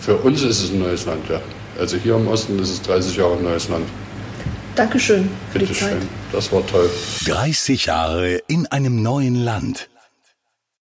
Für uns ist es ein neues Land, ja. Also hier im Osten ist es 30 Jahre ein neues Land. Dankeschön für Bitte die Zeit. Schön. Das war toll. 30 Jahre in einem neuen Land.